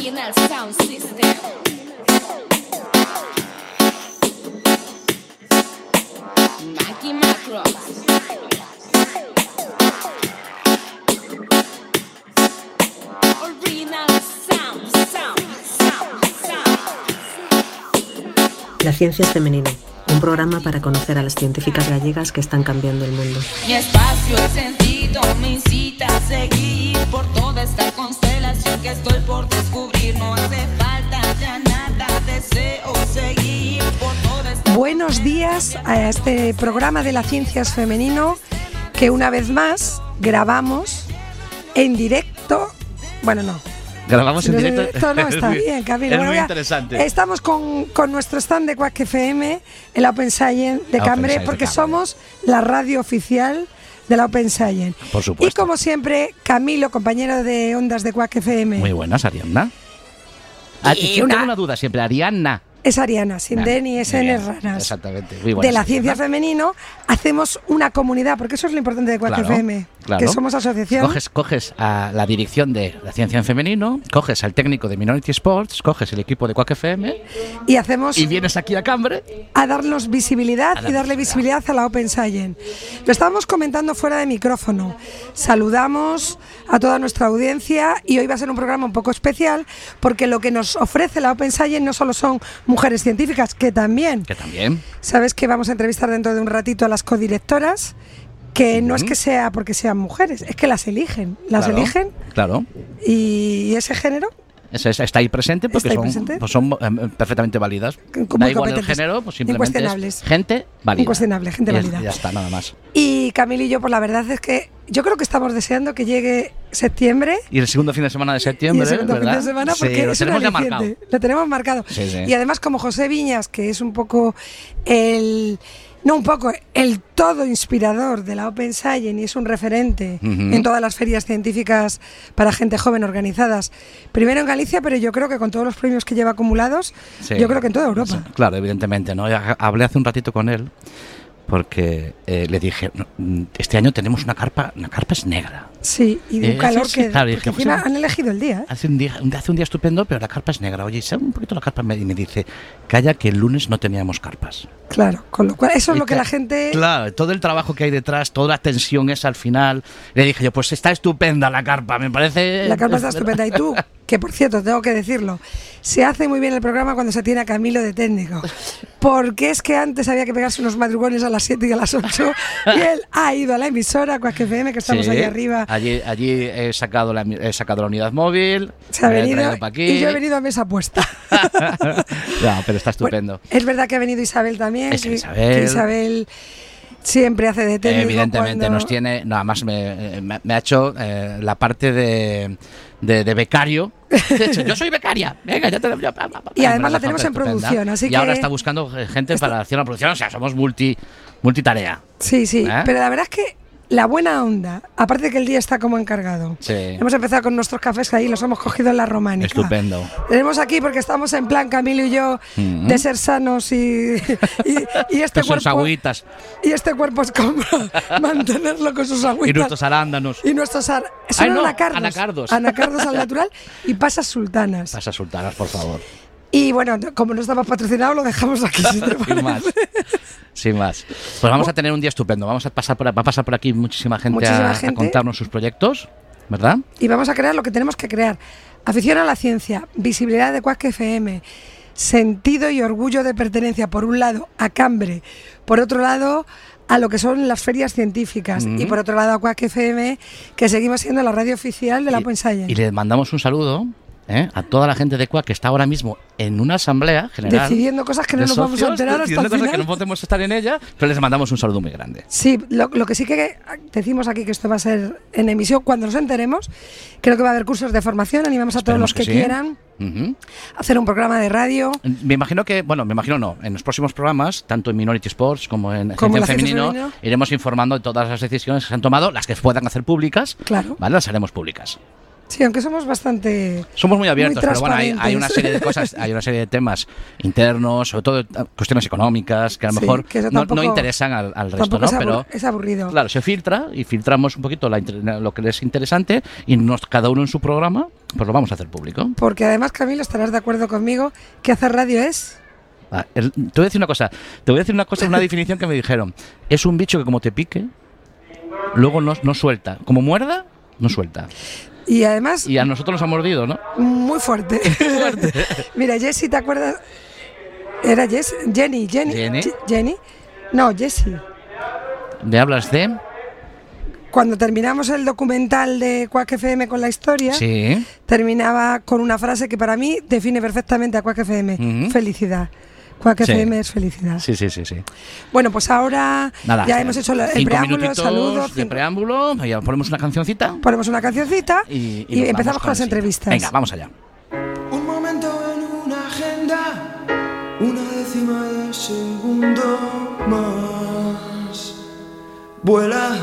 Original Sound System. Mikey. La ciencia es femenino, un programa para conocer a las científicas gallegas que están cambiando el mundo. Mi espacio el sentido me incita a seguir por toda esta constelación que estoy por Buenos días a este programa de la ciencia es femenino que una vez más grabamos en directo. Bueno, no. Grabamos en directo. Esto no está bien, Camilo. Es Bueno, muy ya interesante. Estamos con, con nuestro stand de Quack FM, el Open Science de Cambre, de porque somos la radio oficial de la Open Science. Por supuesto. Y como siempre, Camilo, compañero de Ondas de Quack FM. Muy buenas, Arianna. Ah, tengo una- una duda siempre, Arianna. Es Ariana, sin Vale, D ni S raras. Exactamente. Muy de la ciencia Arianna. femenino, hacemos una comunidad, porque eso es lo importante de Quack Claro, FM, claro. que somos asociación. Coges, coges a la dirección de la ciencia en femenino, coges al técnico de Minority Sports, coges el equipo de Quack FM y hacemos y vienes aquí a Cambre. a darnos visibilidad A y dar darle visibilidad a la Open Science. Lo estábamos comentando fuera de micrófono. Saludamos a toda nuestra audiencia y hoy va a ser un programa un poco especial porque lo que nos ofrece la Open Science no solo son mujeres científicas, que también. Que también. Sabes que vamos a entrevistar dentro de un ratito a las codirectoras, que no es que sea porque sean mujeres, es que las eligen. Las Claro, eligen Claro. y ese género está ahí presente porque ahí son, presente. pues son eh, perfectamente válidas. Muy Da igual el género, pues simplemente Incuestionables. es gente válida. Incuestionable, gente Y ya- válida. Ya está, nada más. Y Camilo y yo, pues la verdad es que yo creo que estamos deseando que llegue septiembre. Y el segundo fin de semana de Y septiembre, el segundo fin de semana, Sí, porque lo es tenemos ya marcado. Lo tenemos marcado. Sí, sí. Y además, como José Viñas, que es un poco el. No un poco, el todo inspirador de la Open Science y es un referente en todas las ferias científicas para gente joven organizadas. Primero en Galicia, pero yo creo que con todos los premios que lleva acumulados, Sí. yo creo que en toda Europa. Claro, evidentemente, ¿no? Ya Hablé hace un ratito con él porque eh, le dije, "No, mm, este año tenemos una carpa, una carpa es negra. Sí, y de un Eh, calor que. claro, dije, pues, han elegido el día. ¿eh? Hace un día, hace un día estupendo, pero la carpa es negra. Oye, y sabe un poquito la carpa y me dice, calla que el lunes no teníamos carpas. Claro, con lo cual, eso es Y lo que la gente. Claro, todo el trabajo que hay detrás, toda la tensión esa al final. Le dije yo, pues está estupenda la carpa, me parece. La carpa está estupenda. Y tú, que por cierto, tengo que decirlo, se hace muy bien el programa cuando se tiene a Camilo de técnico. Porque es que antes había que pegarse unos madrugones a las 7 y a las 8. Y él ha ido a la emisora, Quack FM, que estamos Sí, ahí arriba. Allí, allí he, sacado la, he sacado la unidad móvil. Se ha venido aquí. y yo he venido a mesa puesta. no, pero está estupendo. Bueno, es verdad que ha venido Isabel también. Es que, Isabel. que Isabel siempre hace de técnico. Evidentemente, cuando- nos tiene. Nada más me, eh, me- me ha hecho eh, la parte de, de, de becario. De hecho, yo soy becaria. Venga, ya te lo. ya, pa, pa, pa, Y además la tenemos en estupenda. producción, así y ahora que- está buscando gente para hacer una producción. O sea, somos multi, multitarea. Sí, sí. ¿Eh? Pero la verdad es que la buena onda, aparte de que el día está como encargado. Sí. Hemos empezado con nuestros cafés que ahí los hemos cogido en la románica. Estupendo. Tenemos aquí porque estamos en plan, Camilo y yo, de ser sanos y, y, y este Con sus cuerpo. agüitas Y este cuerpo es como mantenerlo con sus agüitas. y nuestros arándanos. Y nuestros ar- son Ay, no, anacardos. anacardos. Anacardos al natural y pasas sultanas. Pasa sultanas, por favor. Y bueno, como no estamos patrocinados, lo dejamos aquí. si te Sin más. Sin más. Pues vamos a tener un día estupendo. Vamos a pasar por, va a pasar por aquí muchísima gente, Muchísima a, contarnos sus proyectos, ¿verdad? y vamos a crear lo que tenemos que crear. Afición a la ciencia, visibilidad de Quack FM, sentido y orgullo de pertenencia, por un lado, a Cambre, por otro lado, a lo que son las ferias científicas y Ujú. por otro lado a Quack FM, que seguimos siendo la radio oficial de la Y- Open Science. Y le mandamos un saludo ¿eh? a toda la gente de CUAC que está ahora mismo en una asamblea general. Decidiendo cosas que no nos vamos a socios, enterar hasta el cosas final. que no podemos estar en ella, pero les mandamos un saludo muy grande. Sí, lo, lo que sí que decimos aquí que esto va a ser en emisión cuando nos enteremos. Creo que va a haber cursos de formación, animamos a todos Esperemos los que, que sí. quieran Ujú. a hacer un programa de radio. Me imagino que, bueno, me imagino no, en los próximos programas, tanto en Minority Sports como en Ciencia Femenino, Femenino. iremos informando de todas las decisiones que se han tomado, las que puedan hacer públicas, Claro. ¿vale? Las haremos públicas. Sí, aunque somos bastante. Somos muy abiertos, Muy pero bueno, hay, hay una serie de cosas, hay una serie de temas internos, sobre todo eh, cuestiones económicas, que a lo Sí, mejor eso no, no tampoco- interesan al, al resto, Tampoco ¿no? es, Pero es aburrido. claro, se filtra y filtramos un poquito la lo que es interesante y nos, cada uno en su programa, pues lo vamos a hacer público. Porque además, Camilo, estarás de acuerdo conmigo que hacer radio es. Ah, el- te voy a decir una cosa, te voy a decir una cosa, una definición que me dijeron. Es un bicho que como te pique, luego no, no suelta. Como muerda, no suelta. Y además, Y a nosotros nos ha mordido, ¿no? muy fuerte. Mira, Jessie, ¿te acuerdas? Era Jess, Jenny, Jenny. Jenny. Je- Jenny. No, Jessie. ¿Me hablas de? Cuando terminamos el documental de Quack FM con la historia, Sí. terminaba con una frase que para mí define perfectamente a Quack FM. Felicidad. Sí. FM es felicidad. Sí, sí, sí, sí. Bueno, pues ahora Nada. ya hemos hecho el cinco preámbulo, el minutitos saludo. de cinco- preámbulo, ya ponemos una cancioncita ponemos una cancioncita y, y, y empezamos con las entrevistas. Venga, vamos allá. Un momento en una agenda, una décima de segundo más. Vuela,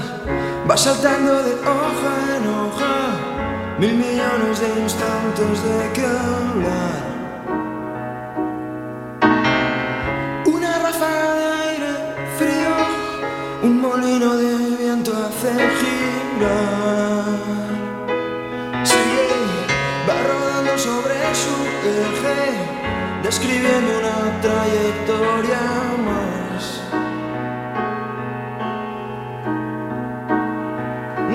va saltando de hoja en hoja, mil millones de instantes de que hablar. De aire frío, un molino de viento hace girar. Sigue, va rodando sobre su eje, describiendo una trayectoria más.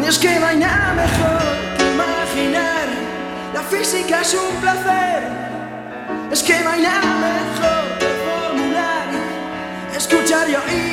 Es que no hay nada mejor que imaginar, la física es un placer. Es que no hay nada mejor escuchar y oír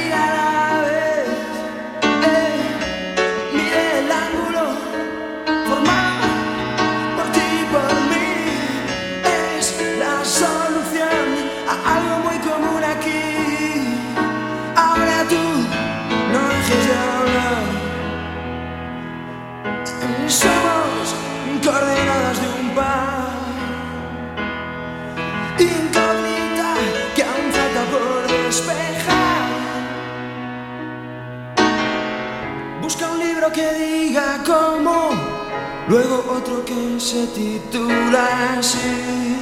que diga cómo, luego otro que se titula así.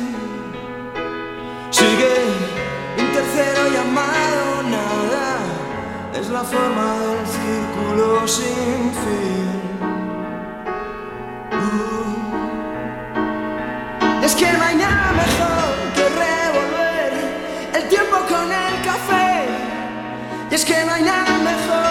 Sigue un tercero llamado nada, es la forma del círculo sin fin. Uh. Es que no mejor que revolver el tiempo con el café. Y es que no mejor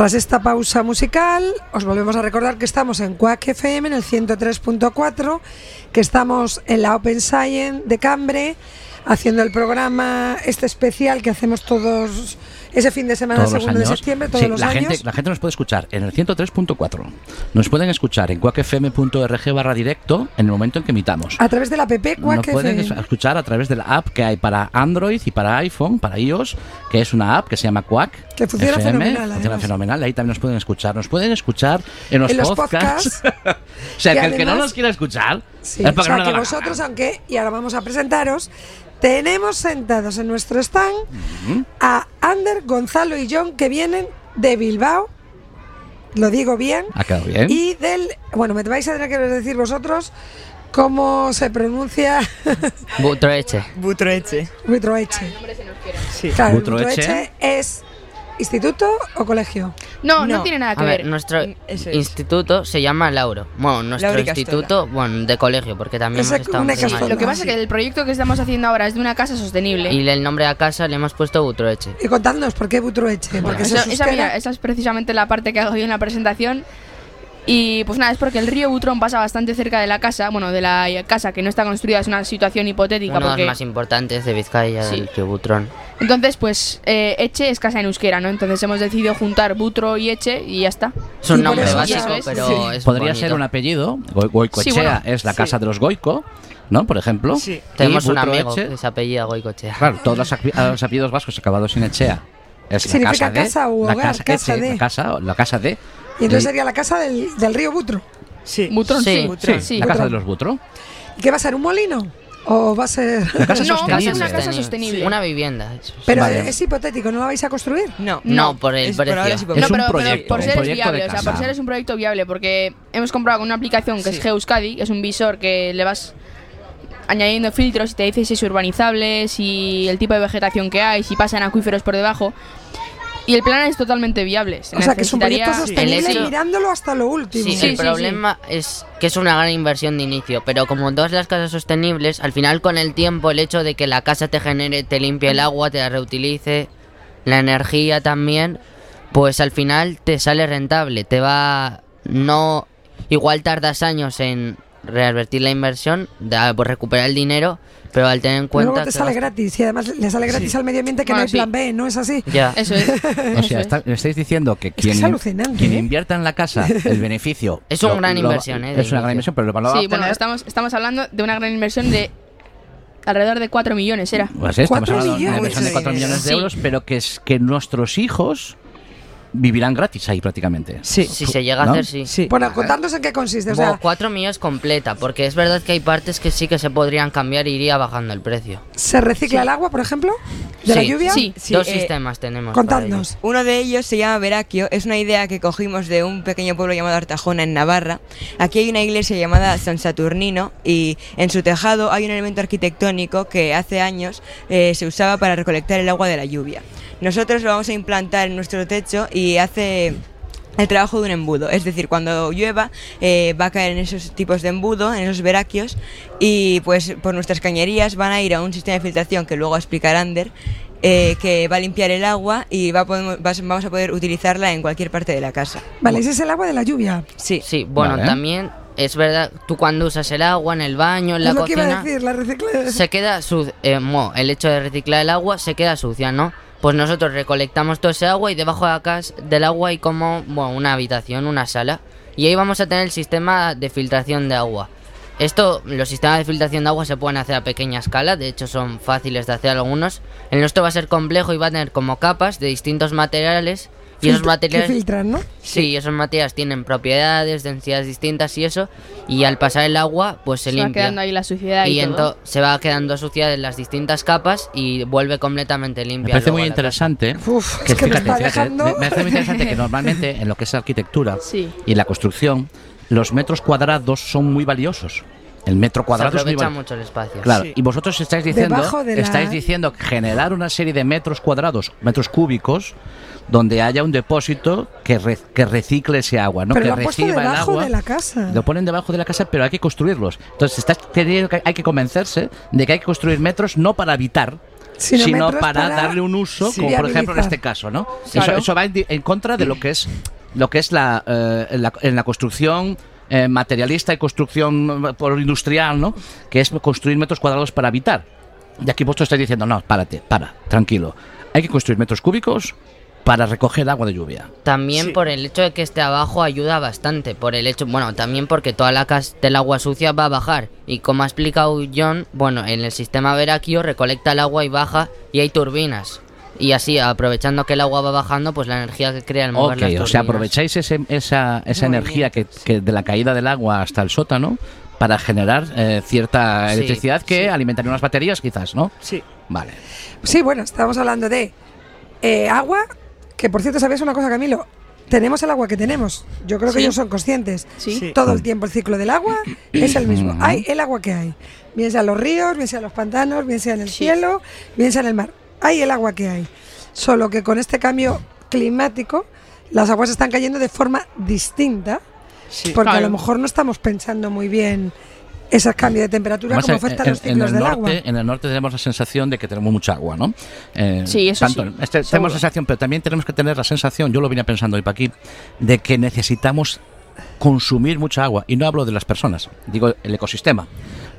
Tras esta pausa musical, os volvemos a recordar que estamos en Quack FM en el 103.4, que estamos en la Open Science de Cambre, haciendo el programa este especial que hacemos todos ese fin de semana, Todos segundo de septiembre, todos Sí, los la años. Gente, la gente nos puede escuchar en el 103.4. Nos pueden escuchar en cuacfm.org barra directo en el momento en que emitamos. A través de la PP Nos pueden escuchar a través de la app que hay para Android y para iPhone, para iOS, que es una app que se llama Quack. Que funciona FM, fenomenal, Funciona además. fenomenal. Ahí también nos pueden escuchar. Nos pueden escuchar en los, En los podcasts. podcasts. o sea, que el que no además- nos quiera escuchar Sí, es o porque sea no que da la vosotros, aunque, y ahora vamos a presentaros, tenemos sentados en nuestro stand a Ander, Gonzalo y John que vienen de Bilbao, lo digo bien, Ha quedado bien. y del, bueno, me vais a tener que decir vosotros cómo se pronuncia Butroeche. Butroeche. Butroeche. Sí. Claro, Butroeche. Butroeche es instituto o colegio. No, no, No. tiene nada que A ver, ver. nuestro es. instituto se llama Lauro. Bueno, nuestro instituto, bueno, de colegio, porque también hemos estado una. Castola. Lo que pasa es que el proyecto que estamos haciendo ahora es de una casa sostenible. Y el nombre a casa le hemos puesto Butroeche. Y contadnos, ¿por qué Butroeche? Porque eso Esa, mira, esa es precisamente la parte que hago yo en la presentación. Y pues nada, es porque el río Butrón pasa bastante cerca de la casa, bueno, de la casa que no está construida, es una situación hipotética. Uno de porque los más importantes de Vizcaya, Sí. el río Butrón. Entonces, pues eh, Eche es casa en euskera, ¿no? Entonces hemos decidido juntar Butro y Eche y ya está. Es un nombre básico, es. pero Sí. es Podría bonito. ser un apellido. Go- Goicoechea Sí, bueno, es la sí. casa de los Goico. ¿no? Por ejemplo. Sí. Tenemos un amigo Butroeche, que se apellida Goicochea. Claro, todos los, apellidos vascos acabados en Echea. Es la Significa casa de. casa u la hogar, casa, casa Eche, de. La casa, la casa de. Y entonces sería la casa del, del río Butro. Sí. Butrón, Sí, sí. Butrón. sí. la casa de los Butro. ¿Y qué va a ser? ¿Un molino? ¿O va a ser.? La casa No, va a ser una casa sostenible. Una vivienda. Pero Vale. es hipotético, ¿no la vais a construir? No. No, por el Es- precio. No, un pero, pero proyecto, por un ser es viable, o sea, por ser es un proyecto viable, porque hemos comprado una aplicación que Sí. es Geuscadi, que es un visor que le vas añadiendo filtros y te dice si es urbanizable, si el tipo de vegetación que hay, si pasan acuíferos por debajo. Y el plan es totalmente viable. Se O sea, que es un proyecto sostenible hecho- mirándolo hasta lo último. Sí, Sí, el sí, problema es que es una gran inversión de inicio, pero como todas las casas sostenibles, al final con el tiempo el hecho de que la casa te genere, te limpie el agua, te la reutilice, la energía también, pues al final te sale rentable, te va no igual tardas años en revertir la inversión, de, pues recuperar el dinero, pero al tener en cuenta Luego te que sale vas- gratis y además le sale gratis al medio ambiente que no hay sí. plan B, ¿no es así? ya Eso es. O sea, es. está- me estáis diciendo que quien, es ¿eh? invierta en la casa el beneficio. Es una gran inversión, ¿eh? Es una gran inversión, pero lo a Sí, bueno, estamos, estamos hablando de una gran inversión de alrededor de 4 millones, era. Pues sí, estamos Cuatro hablando de una millones. inversión de 4 Mucho millones de euros, pero que es que nuestros hijos vivirán gratis ahí prácticamente. Sí. si se llega ¿No? a hacer, sí. Sí. Bueno, contadnos en qué consiste. O Bueno, sea, 4 millones completa, porque es verdad que hay partes que sí que se podrían cambiar y iría bajando el precio. ¿se recicla el agua, por ejemplo? ¿De la Sí, lluvia? Sí. Sí, Dos eh, sistemas tenemos. Contadnos. Uno de ellos se llama Veraquio, es una idea que cogimos de un pequeño pueblo llamado Artajona en Navarra. Aquí hay una iglesia llamada San Saturnino y en su tejado hay un elemento arquitectónico que hace años eh, se usaba para recolectar el agua de la lluvia. Nosotros lo vamos a implantar en nuestro techo y hace el trabajo de un embudo. Es decir, cuando llueva eh, va a caer en esos tipos de embudo, en esos veraquios, y pues por nuestras cañerías van a ir a un sistema de filtración que luego explicará Ander, eh, que va a limpiar el agua y va a podemos- vas- vamos a poder utilizarla en cualquier parte de la casa. Vale, ese es el agua de la lluvia. Sí. Sí, bueno, Vale. también es verdad, tú cuando usas el agua en el baño, en la es lo que iba a cocina, decir, la se queda sucia. el hecho de reciclar el agua se queda sucia, ¿no? Pues nosotros recolectamos todo ese agua y debajo de casa, del agua hay como bueno, una habitación, una sala. Y ahí vamos a tener el sistema de filtración de agua. Esto, los sistemas de filtración de agua se pueden hacer a pequeña escala, de hecho son fáciles de hacer algunos. El nuestro va a ser complejo y va a tener como capas de distintos materiales. Y esos materiales... Que filtran, ¿no? Sí, esos materiales tienen propiedades, densidades distintas y eso. Y al pasar el agua, pues se, Se va limpia. quedando ahí la suciedad y, y todo. se va quedando sucia en las distintas capas y vuelve completamente Me limpia. parece luego muy interesante. Uf, que es que me está fíjate, me- me parece muy interesante que normalmente en lo que es arquitectura Sí. y la construcción, los metros cuadrados son muy valiosos. El metro cuadrado se es muy aprovecha mucho el espacio. Claro, Sí. y vosotros estáis diciendo, de estáis diciendo generar una serie de metros cuadrados, metros cúbicos, donde haya un depósito que, re- que recicle ese agua, ¿no? Pero que lo reciba el debajo agua. de la casa. Lo ponen debajo de la casa, pero hay que construirlos. Entonces, estás teniendo que hay que convencerse de que hay que construir metros no para habitar, Sino para, para darle un uso, Sí. como por ejemplo en este caso, ¿no? Claro. Eso, eso va en, contra de lo que es lo que es la, eh, la, en la construcción eh, materialista y construcción eh, por industrial, ¿no? Que es construir metros cuadrados para habitar. Y aquí vosotros estáis diciendo, no, párate, para, tranquilo. Hay que construir metros cúbicos para recoger agua de lluvia. También Sí. por el hecho de que esté abajo ayuda bastante. Por el hecho, bueno, también porque toda la casa del agua sucia va a bajar. Y como ha explicado John, bueno, en el sistema Veraquio recolecta el agua y baja y hay turbinas. Y así, aprovechando que el agua va bajando, pues la energía que crea el mover las o sea, aprovecháis ese- esa, esa energía que, de la caída del agua hasta el sótano para generar eh, cierta Sí, electricidad que sí. alimentaría unas baterías, quizás, ¿no? Sí. Vale. Sí, bueno, estábamos hablando de eh, agua, que por cierto, ¿sabías una cosa, Camilo? Tenemos el agua que tenemos. Yo creo que ellos son conscientes. Sí. Todo el tiempo el ciclo del agua es el mismo. Hay el agua que hay. Bien sea en los ríos, bien sea en los pantanos, bien sea en el Sí. cielo, bien sea en el mar. Hay el agua que hay. Solo que con este cambio climático, las aguas están cayendo de forma distinta, Sí. porque a lo mejor no estamos pensando muy bien ese cambio de temperatura Además, como en- afectan en, los en ciclos el del norte, agua. en el norte tenemos la sensación de que tenemos mucha agua, ¿no? Eh, Sí, eso sí, este- tenemos la sensación, pero también tenemos que tener la sensación, yo lo vine pensando hoy para aquí, de que necesitamos consumir mucha agua. Y no hablo de las personas, digo el ecosistema.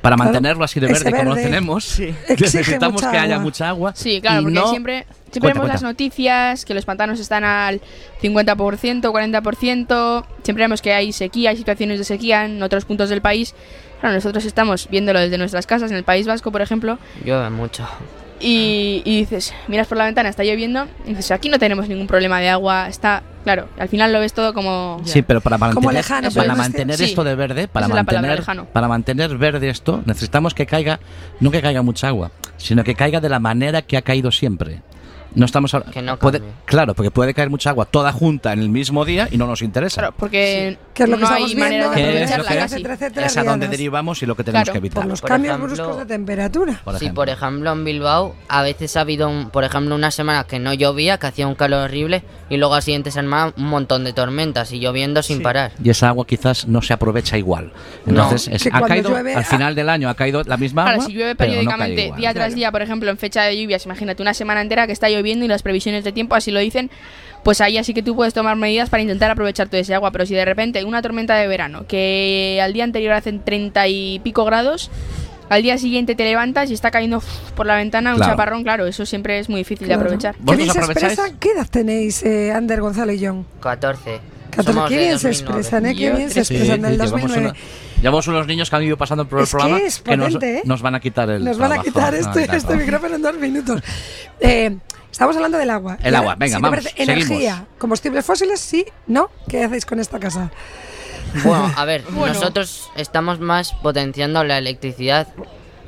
Para Claro, mantenerlo así de ese verde como lo verde tenemos, Sí. Necesitamos que haya mucha agua. Sí, claro, porque no siempre Siempre Cuenta, vemos las cuenta. noticias, que los pantanos están al 50%, 40%. Siempre vemos que hay sequía, hay situaciones de sequía en otros puntos del país. Claro, nosotros estamos viéndolo desde nuestras casas, en el País Vasco, por ejemplo, Llueve mucho. Y, y dices, miras por la ventana, está lloviendo, y dices, aquí no tenemos ningún problema de agua, está, claro, al final lo ves todo como... Sí, pero para Como mantener, lejano, para pero no es mantener que- esto sí, de verde, para esa mantener, para mantener verde esto, necesitamos que caiga, no que caiga mucha agua, sino que caiga de la manera que ha caído siempre. No estamos ahora- Que no puede, claro, porque puede caer mucha agua toda junta en el mismo día y no nos interesa. Claro, porque Que es lo que no estamos hay manera viendo, de Que es, aprovecharla que- casi. etcétera, etcétera, es a donde derivamos y lo que tenemos Claro, que Por evitar. los Por cambios ejemplo- bruscos de temperatura. por sí, ejemplo. por ejemplo, en Bilbao a veces ha habido, un- por ejemplo, una semana que no llovía, que hacía un calor horrible, y luego a la siguiente semana un montón de tormentas y lloviendo sin parar. Y esa agua quizás no se aprovecha igual. Entonces, es- Que ha caído, llueve, al ah. final del año ha caído la misma Claro, agua. si llueve no periódicamente, día tras día, por ejemplo, en fecha de lluvias, imagínate una semana entera que está lloviendo y las previsiones de tiempo así lo dicen, pues ahí así que tú puedes tomar medidas para intentar aprovechar todo ese agua. Pero si de repente una tormenta de verano, que al día anterior hacen 30 y pico grados, al día siguiente te levantas y está cayendo uf, por la ventana un Claro. chaparrón, claro, eso siempre es muy difícil Claro. de aprovechar. ¿Qué ¿Vosotros bien se aprovecháis? expresan? ¿Qué edad tenéis, eh, Ander, Gonzalo y John? 14. 14. Somos Qué bien se 2009. expresan, ¿eh? Qué bien se Sí, expresan del llevamos 2009. una- llevamos unos niños que han ido pasando por el Es que programa es que nos, potente, ¿eh? nos van a quitar el Nos van a trabajo. quitar No, este, claro. este micrófono en dos minutos. Eh, estamos hablando del agua. El agua, venga, si te vamos, parece, seguimos. Energía, combustibles fósiles, sí, no. ¿Qué hacéis con esta casa? Bueno, a ver, Bueno. nosotros estamos más potenciando la electricidad,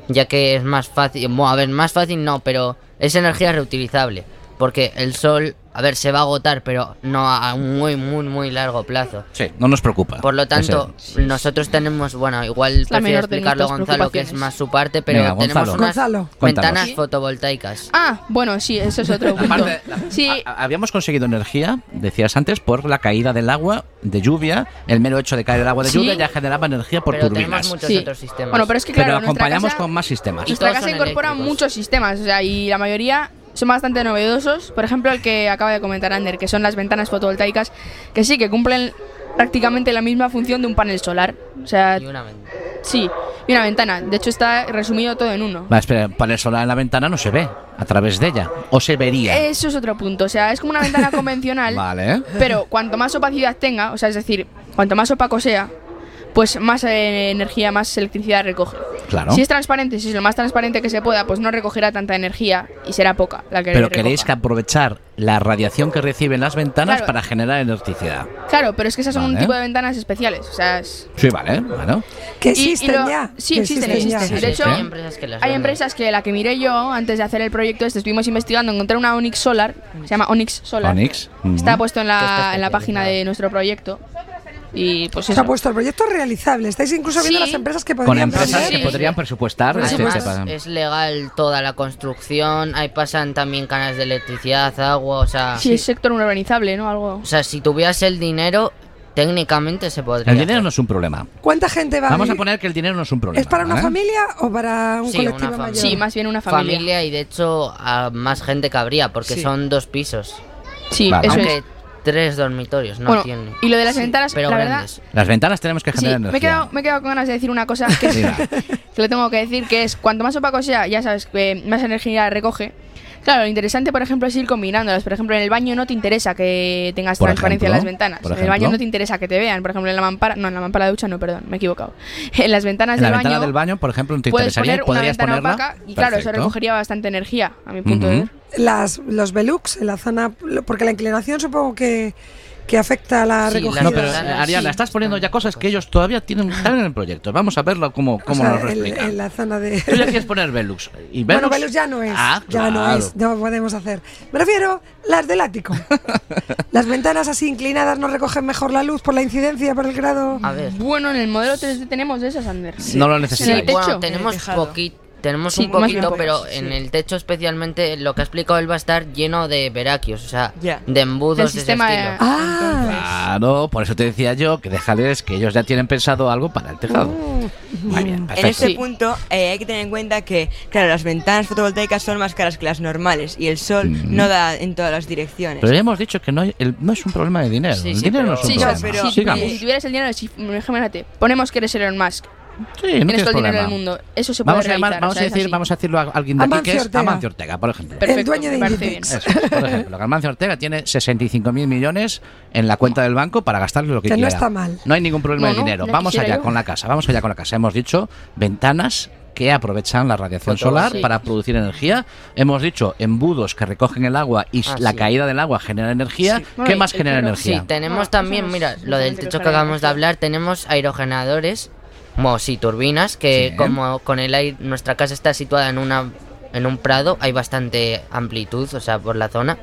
ya que es más fácil. Bueno, a ver, más fácil no, pero es energía reutilizable. Porque el sol, a ver, se va a agotar, pero no a un muy, muy, muy largo plazo. Sí, no nos preocupa. Por lo tanto, nosotros tenemos, bueno, igual la prefiero explicarlo Gonzalo, que es más su parte, pero Venga, tenemos Gonzalo. unas Gonzalo. Cuéntanos. ventanas Sí. fotovoltaicas. Ah, bueno, sí, eso es otro punto. Aparte, Sí, a- habíamos conseguido energía, decías antes, por la caída del agua de lluvia. El mero hecho de caer el agua de Sí. lluvia ya generaba energía por pero turbinas. tenemos muchos Sí. otros sistemas. Bueno, pero es que Pero claro, lo nuestra acompañamos casa- con más sistemas. Y Nuestra casa incorpora eléctricos. muchos sistemas, o sea, y la mayoría son bastante novedosos. Por ejemplo, el que acaba de comentar Ander, que son las ventanas fotovoltaicas, que sí, que cumplen prácticamente la misma función de un panel solar. O sea, Y una ventana. sí, y una ventana. De hecho, está resumido todo en uno. Va, espera, panel solar en la ventana no se ve a través de ella. O se vería. Eso es otro punto. O sea, es como una ventana convencional, Vale. pero cuanto más opacidad tenga, o sea, es decir, cuanto más opaco sea, pues más eh, energía, más electricidad recoge. Claro. Si es transparente, si es lo más transparente que se pueda, pues no recogerá tanta energía y será poca la que Pero recoja. queréis que aprovechar la radiación que reciben las ventanas Claro. para generar electricidad. Claro, pero es que esas son un tipo de ventanas especiales. O sea, es... Sí, vale. Bueno. Que Y- y existen lo- ya. sí, existen, ya. existen. De hecho, hay empresas que las Hay venden. empresas que la que miré yo antes de hacer el proyecto este, estuvimos investigando, encontré una Onyx Solar, se llama Onyx Solar. Onyx. Ujú. Está puesto en la, en la página de nuestro proyecto. Y pues eso. ha puesto el proyecto realizable. Estáis incluso viendo Sí. las empresas que Con podrían empresas Sí. que podrían presupuestar. Además, es legal toda la construcción, ahí pasan también canales de electricidad, agua, o sea... Sí, es sector urbanizable, ¿no? Algo. O sea, si tuvieras el dinero, técnicamente se podría El dinero hacer. no es un problema. ¿Cuánta gente va Vamos a vivir? poner que el dinero no es un problema. ¿Es para una ¿vale? familia o para un Sí, colectivo mayor? Sí, más bien una familia. familia y de hecho a más gente cabría porque Sí. son dos pisos. Sí, Vale. eso Aunque es. Tres dormitorios no Bueno, tiene. y lo de las ventanas, Pero la verdad. Las ventanas tenemos que Sí, generar me he, quedado, me he quedado con ganas de decir una cosa que, Diga. que le tengo que decir, que es cuanto más opaco sea, ya sabes, que más energía recoge. Claro, lo interesante, por ejemplo, es ir combinándolas. Por ejemplo, en el baño no te interesa que tengas Por transparencia en las ventanas. En el baño no te interesa que te vean. Por ejemplo, en la mampara... No, en la mampara de ducha no, perdón, me he equivocado. En las ventanas En la del ventana baño... del baño, por ejemplo, no te Puedes interesaría, poner una podrías ventana ponerla. opaca y claro, eso recogería bastante energía, a mi punto de ver. Las, los Velux en la zona. Porque la inclinación supongo que, que afecta a la Sí, recogida. No, pero eh, Ariana, sí. estás poniendo ya cosas que ellos todavía tienen están en el proyecto. Vamos a verlo cómo, O cómo sea, nos lo en, explican. en la zona de. Tú ya quieres poner Velux. ¿Y Velux? Bueno, Velux ya no es. Ah, ya no claro. es. No podemos hacer. Me refiero las del ático. las ventanas así inclinadas no recogen mejor la luz por la incidencia, por el grado. A ver. Bueno, en el modelo 3D tenemos esas, Ander. No lo En necesitáis. el techo. Bueno, tenemos poquito. Tenemos Sí, un poquito, pero sí. en el techo especialmente lo que ha explicado él va a estar lleno de veraquios, o sea, Ya. de embudos Del de ese sistema de- estilo. Ah, Claro, por eso te decía yo que déjales que ellos ya tienen pensado algo para el tejado. Muy bien, En perfecto. este Sí. punto eh, hay que tener en cuenta que, claro, las ventanas fotovoltaicas son más caras que las normales y el sol Mm. no da en todas las direcciones. Pero ya hemos dicho que no, hay- el- no es un problema de dinero. Sí, el sí, dinero no pero- es un Sí, problema. pero- si, si tuvieras el dinero, si, imagínate, ponemos que eres Elon Musk Sí, no tienes todo el dinero del problema. mundo. Eso se puede Vamos a, llamar, vamos, o a sea, decir, vamos a decirlo a alguien de aquí Amancio que es Ortega. Amancio Ortega, por ejemplo. Perfecto, El dueño de Inditex. bien. Eso es, por ejemplo, que Amancio Ortega tiene 65.000 millones en la cuenta del banco para gastarle lo que, Que no quiera. está mal. No hay ningún problema No, de no, dinero. Vamos allá yo. con la casa. Vamos allá con la casa. Hemos dicho ventanas que aprovechan la radiación Foto, solar sí. para producir energía. Hemos dicho embudos que recogen el agua y Ah, la sí. caída del agua genera energía. ¿Qué más genera energía? Sí, tenemos Bueno, también, eso no mira, lo del no techo que acabamos de hablar, tenemos aerogeneradores, bueno, sí, turbinas, que Sí. como con el aire, nuestra casa está situada en una en un prado, hay bastante amplitud, o sea, por la zona.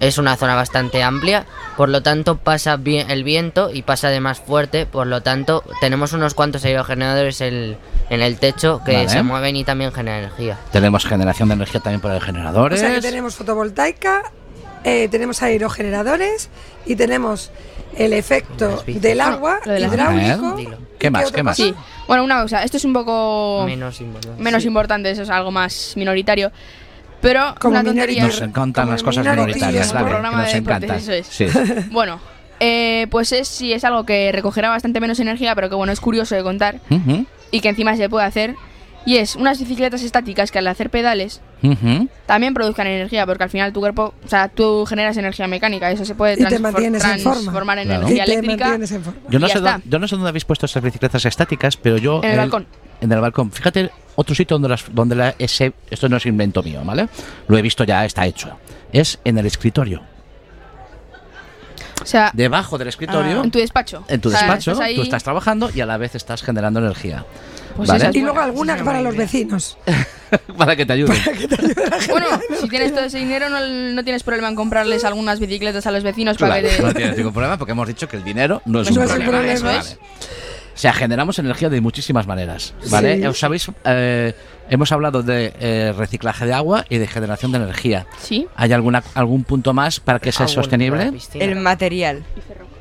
Es una zona bastante amplia, por lo tanto pasa bien el viento y pasa de más fuerte, por lo tanto tenemos unos cuantos aerogeneradores en, en el techo que Vale. se mueven y también generan energía. Tenemos generación de energía también por O generadores. sea que tenemos fotovoltaica, eh, tenemos aerogeneradores y tenemos el efecto del agua lo de hidráulico. bicis. ¿Y ¿Qué más? ¿Qué más? Sí, bueno, una cosa, esto es un poco Menos importante. menos importante, eso es algo más minoritario. Pero Como una tontería. Nos encantan Como las cosas minoritarias, dale, que Programa nos de deportes, encantan. eso es. Sí. Bueno, eh, pues es si es algo que recogerá bastante menos energía, pero que bueno, es curioso de contar y que encima se puede hacer. Y es unas bicicletas estáticas que al hacer pedales también produzcan energía, porque al final tu cuerpo, o sea, tú generas energía mecánica, eso se puede transfor- transformar en Claro. Energía eléctrica. en. Yo no, Y ya sé está. dónde, yo no sé dónde habéis puesto estas bicicletas estáticas, pero yo... En el balcón. En el balcón. Fíjate, otro sitio donde, las, donde la, ese, esto no es invento mío, ¿vale? Lo he visto ya, está hecho. Es en el escritorio. O sea, Debajo del escritorio, en tu despacho. en tu O sea, despacho, estás ahí- tú estás trabajando y a la vez estás generando energía. Pues ¿Vale? es Y luego buena, alguna esa es para los vecinos. Para que te ayuden. Bueno, si tienes todo ese dinero, no, no tienes problema en comprarles algunas bicicletas a los vecinos para Claro, que te- no tienes ningún problema porque hemos dicho que el dinero no es, No un, es un problema. problema. Eso Vale. O sea, generamos energía de muchísimas maneras, ¿vale? Sí. Os sabéis, eh, hemos hablado de eh, reciclaje de agua y de generación de energía. Sí. ¿Hay alguna, algún punto más para que sea sostenible? El material.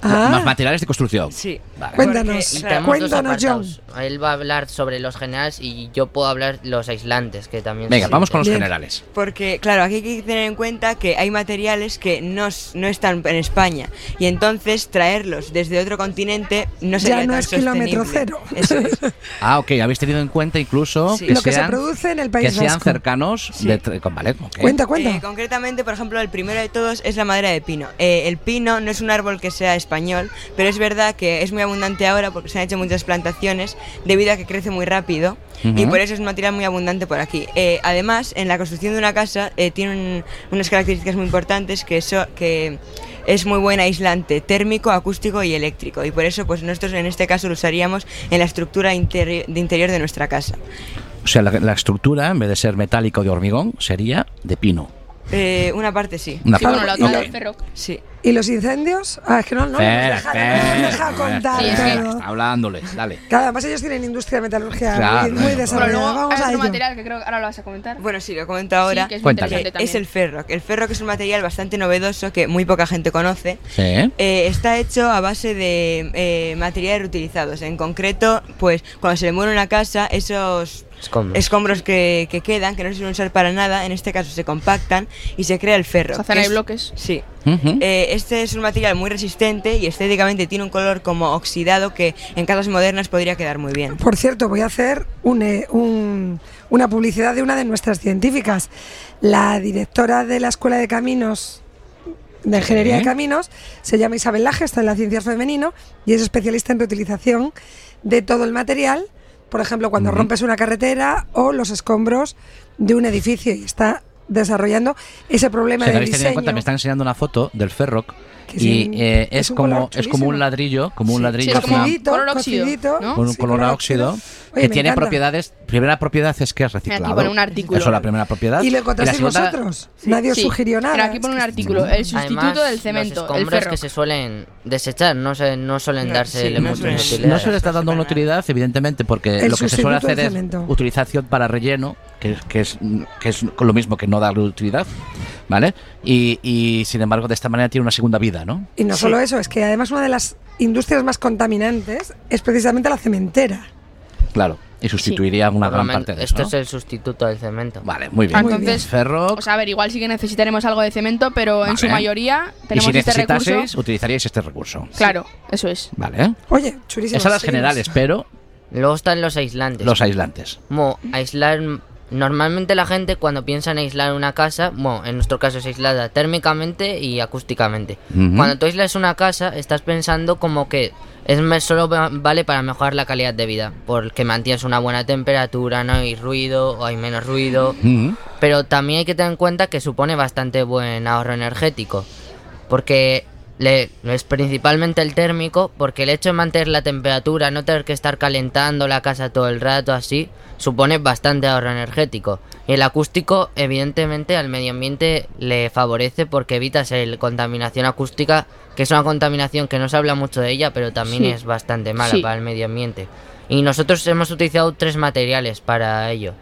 Ah, Más materiales de construcción. Sí. Vale. Cuéntanos. Y Porque, tenemos dos Cuéntanos, John. apartados. Él va a hablar sobre los generales y yo puedo hablar los aislantes, que también Venga, vamos con los Bien. generales. Porque, claro, aquí hay que tener en cuenta que hay materiales que no, s- no están en España y entonces traerlos desde otro continente no Ya sería no tan es kilómetro sostenible. cero. Eso es. Ah, ok, habéis tenido en cuenta incluso Sí. que, lo que se sean, produce en el País que sean Vasco. cercanos Sí. de... con- Vale, ok. Cuenta, cuenta. Eh, concretamente, por ejemplo, el primero de todos es la madera de pino. Eh, el pino no es un árbol que sea español, pero es verdad que es muy abundante ahora porque se han hecho muchas plantaciones debido a que crece muy rápido y Ujú. por eso es un material muy abundante por aquí. Eh, además, en la construcción de una casa eh, tiene un- unas características muy importantes que, so- que es muy buen aislante térmico, acústico y eléctrico y por eso pues nosotros en este caso lo usaríamos en la estructura interi- de interior de nuestra casa. O sea, la, la estructura, en vez de ser metálica o de hormigón, sería de pino. Eh, una parte sí. Una Sí, bueno, la parte. otra Ok. del ferro. Sí. ¿Y los incendios? Ah, es que no, no, Espera, deja, espera, no nos deja espera, contar Sí, es que- todo. Está hablándole, dale. Claro, además ellos tienen industria de metalurgia Claro, muy, muy bueno, Pero desarrollada. luego Vamos hay a otro ello. material que creo que ahora lo vas a comentar. Bueno, sí, lo comento ahora. Sí, que es muy Cuéntale. interesante que también. es el ferro. El ferro que es un material bastante novedoso que muy poca gente conoce. Sí. Eh, está hecho a base de eh, materiales reutilizados. En concreto, pues cuando se le muere una casa, esos Escombros. escombros que, que quedan, que no se suelen usar para nada, en este caso se compactan y se crea el ferro. Se hacen ahí es- bloques. Sí. Ujú. Eh, este es un material muy resistente y estéticamente tiene un color como oxidado que en casas modernas podría quedar muy bien. Por cierto, voy a hacer un, eh, un- una publicidad de una de nuestras científicas. La directora de la Escuela de Caminos, de Ingeniería de Caminos, se llama Isabel Laje, está en la ciencia femenino y es especialista en reutilización de todo el material. Por ejemplo, cuando rompes una carretera o los escombros de un edificio y está desarrollando ese problema O sea, que de tenido en diseño. cuenta, me están enseñando una foto del Ferroc y un- eh, es es, un como es como un ladrillo, como un Sí. ladrillo Sí, es como con una- Cocidito, color óxido, cocidito. ¿no? con un Sí, color óxido Oye, que tiene encanta. propiedades. Primera propiedad es que es reciclado. pone un artículo. Eso es la primera propiedad. Y lo encontrasteis segunda- vosotros. Nadie os sugirió nada. Pero aquí pone un artículo, el sustituto Además, del cemento, los el escombros ferro. que se suelen desechar, no, se, no suelen No, darse sí, no. No se le está dando una utilidad, evidentemente, porque El lo que se suele hacer es utilización para relleno, que, que es, que es lo mismo que no darle utilidad, ¿vale? Y, y, sin embargo, de esta manera tiene una segunda vida, ¿no? Y no solo eso, es que además una de las industrias más contaminantes es precisamente la cementera. Claro. Y sustituiría una gran parte de Esto eso. ¿no? es el sustituto del cemento. Vale, muy bien. Entonces, Ferro. O sea, a ver, igual sí que necesitaremos algo de cemento, pero en su mayoría y tenemos si este necesitaseis, recurso. utilizaríais este recurso. Claro, eso es. Vale. Oye, churísimo. Esas las generales, pero Luego están los aislantes. Los aislantes. Mo, aislar. Normalmente la gente cuando piensa en aislar una casa, bueno, en nuestro caso es aislada térmicamente y acústicamente. Cuando tú aislas una casa, estás pensando como que es solo va- vale para mejorar la calidad de vida, porque mantienes una buena temperatura, no hay ruido o hay menos ruido. Pero también hay que tener en cuenta que supone bastante buen ahorro energético. Porque le- es principalmente el térmico, porque el hecho de mantener la temperatura, no tener que estar calentando la casa todo el rato así, supone bastante ahorro energético. Y el acústico, evidentemente, al medio ambiente le favorece porque evitas la contaminación acústica, que es una contaminación que no se habla mucho de ella, pero también Sí. es bastante mala Sí. para el medio ambiente. Y nosotros hemos utilizado tres materiales para ello.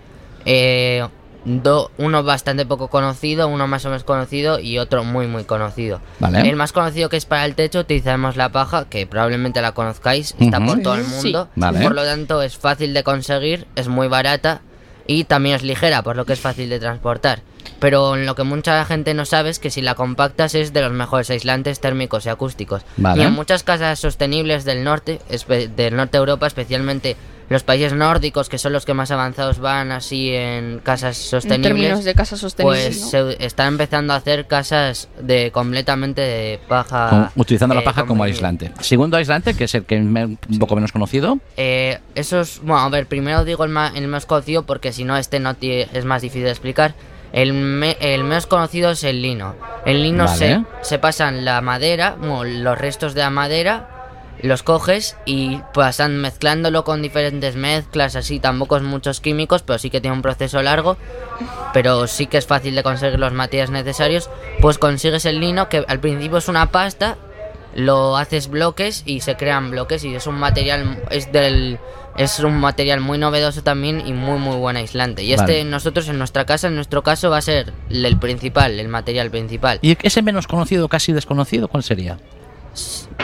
Eh, do- uno bastante poco conocido, uno más o menos conocido y otro muy muy conocido. Vale. El más conocido que es para el techo utilizamos la paja, que probablemente la conozcáis, está por todo el mundo. Sí. Vale. Por lo tanto es fácil de conseguir, es muy barata y también es ligera, por lo que es fácil de transportar. Pero lo que mucha gente no sabe es que si la compactas es de los mejores aislantes térmicos y acústicos. Vale. Y en muchas casas sostenibles del norte, del norte de Europa, especialmente los países nórdicos, que son los que más avanzados van así en casas En sostenibles, términos de casas sostenibles. pues ¿no? se están empezando a hacer casas de completamente de paja. Con- utilizando la eh, paja como aislante. Segundo aislante, que es el que me- un poco menos conocido. Eh, eso es, bueno, a ver, primero digo el, ma- el más conocido porque si no este no es más difícil de explicar. El, me- el menos conocido es el lino. El lino Vale. se, se pasan la madera, bueno, los restos de la madera, los coges y pasan mezclándolo con diferentes mezclas, así tampoco es muchos químicos, pero sí que tiene un proceso largo, pero sí que es fácil de conseguir los materiales necesarios. Pues consigues el lino que al principio es una pasta, lo haces bloques y se crean bloques y es un material es del es un material muy novedoso también y muy muy buen aislante y este nosotros en nuestra casa en nuestro caso va a ser el principal el material principal ¿Y ese menos conocido, casi desconocido, cuál sería?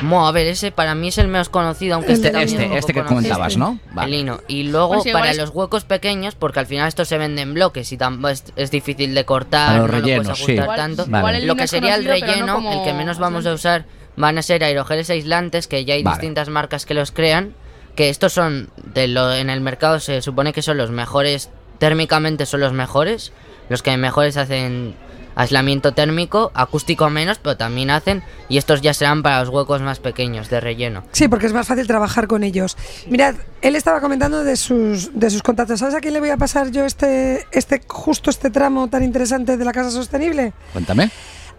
Mo, a ver ese para mí es el menos conocido aunque Este- este- poco este que conocido. comentabas, ¿no? Vale. el lino y luego Pues para es- los huecos pequeños porque al final esto se vende en bloques y tam- es, es difícil de cortar no lo puedes rellenos, sí. ajustar Igual- tanto Vale. lo que sería el no relleno como el que menos vamos a usar van a ser aerogeles aislantes que ya hay Vale. distintas marcas que los crean que estos son de lo en el mercado se supone que son los mejores térmicamente son los mejores los que mejores hacen aislamiento térmico acústico menos pero también hacen y estos ya serán para los huecos más pequeños de relleno Sí, porque es más fácil trabajar con ellos. Mirad, él estaba comentando de sus, de sus contactos. ¿Sabes a quién le voy a pasar yo este, este justo este tramo tan interesante de la casa sostenible? Cuéntame.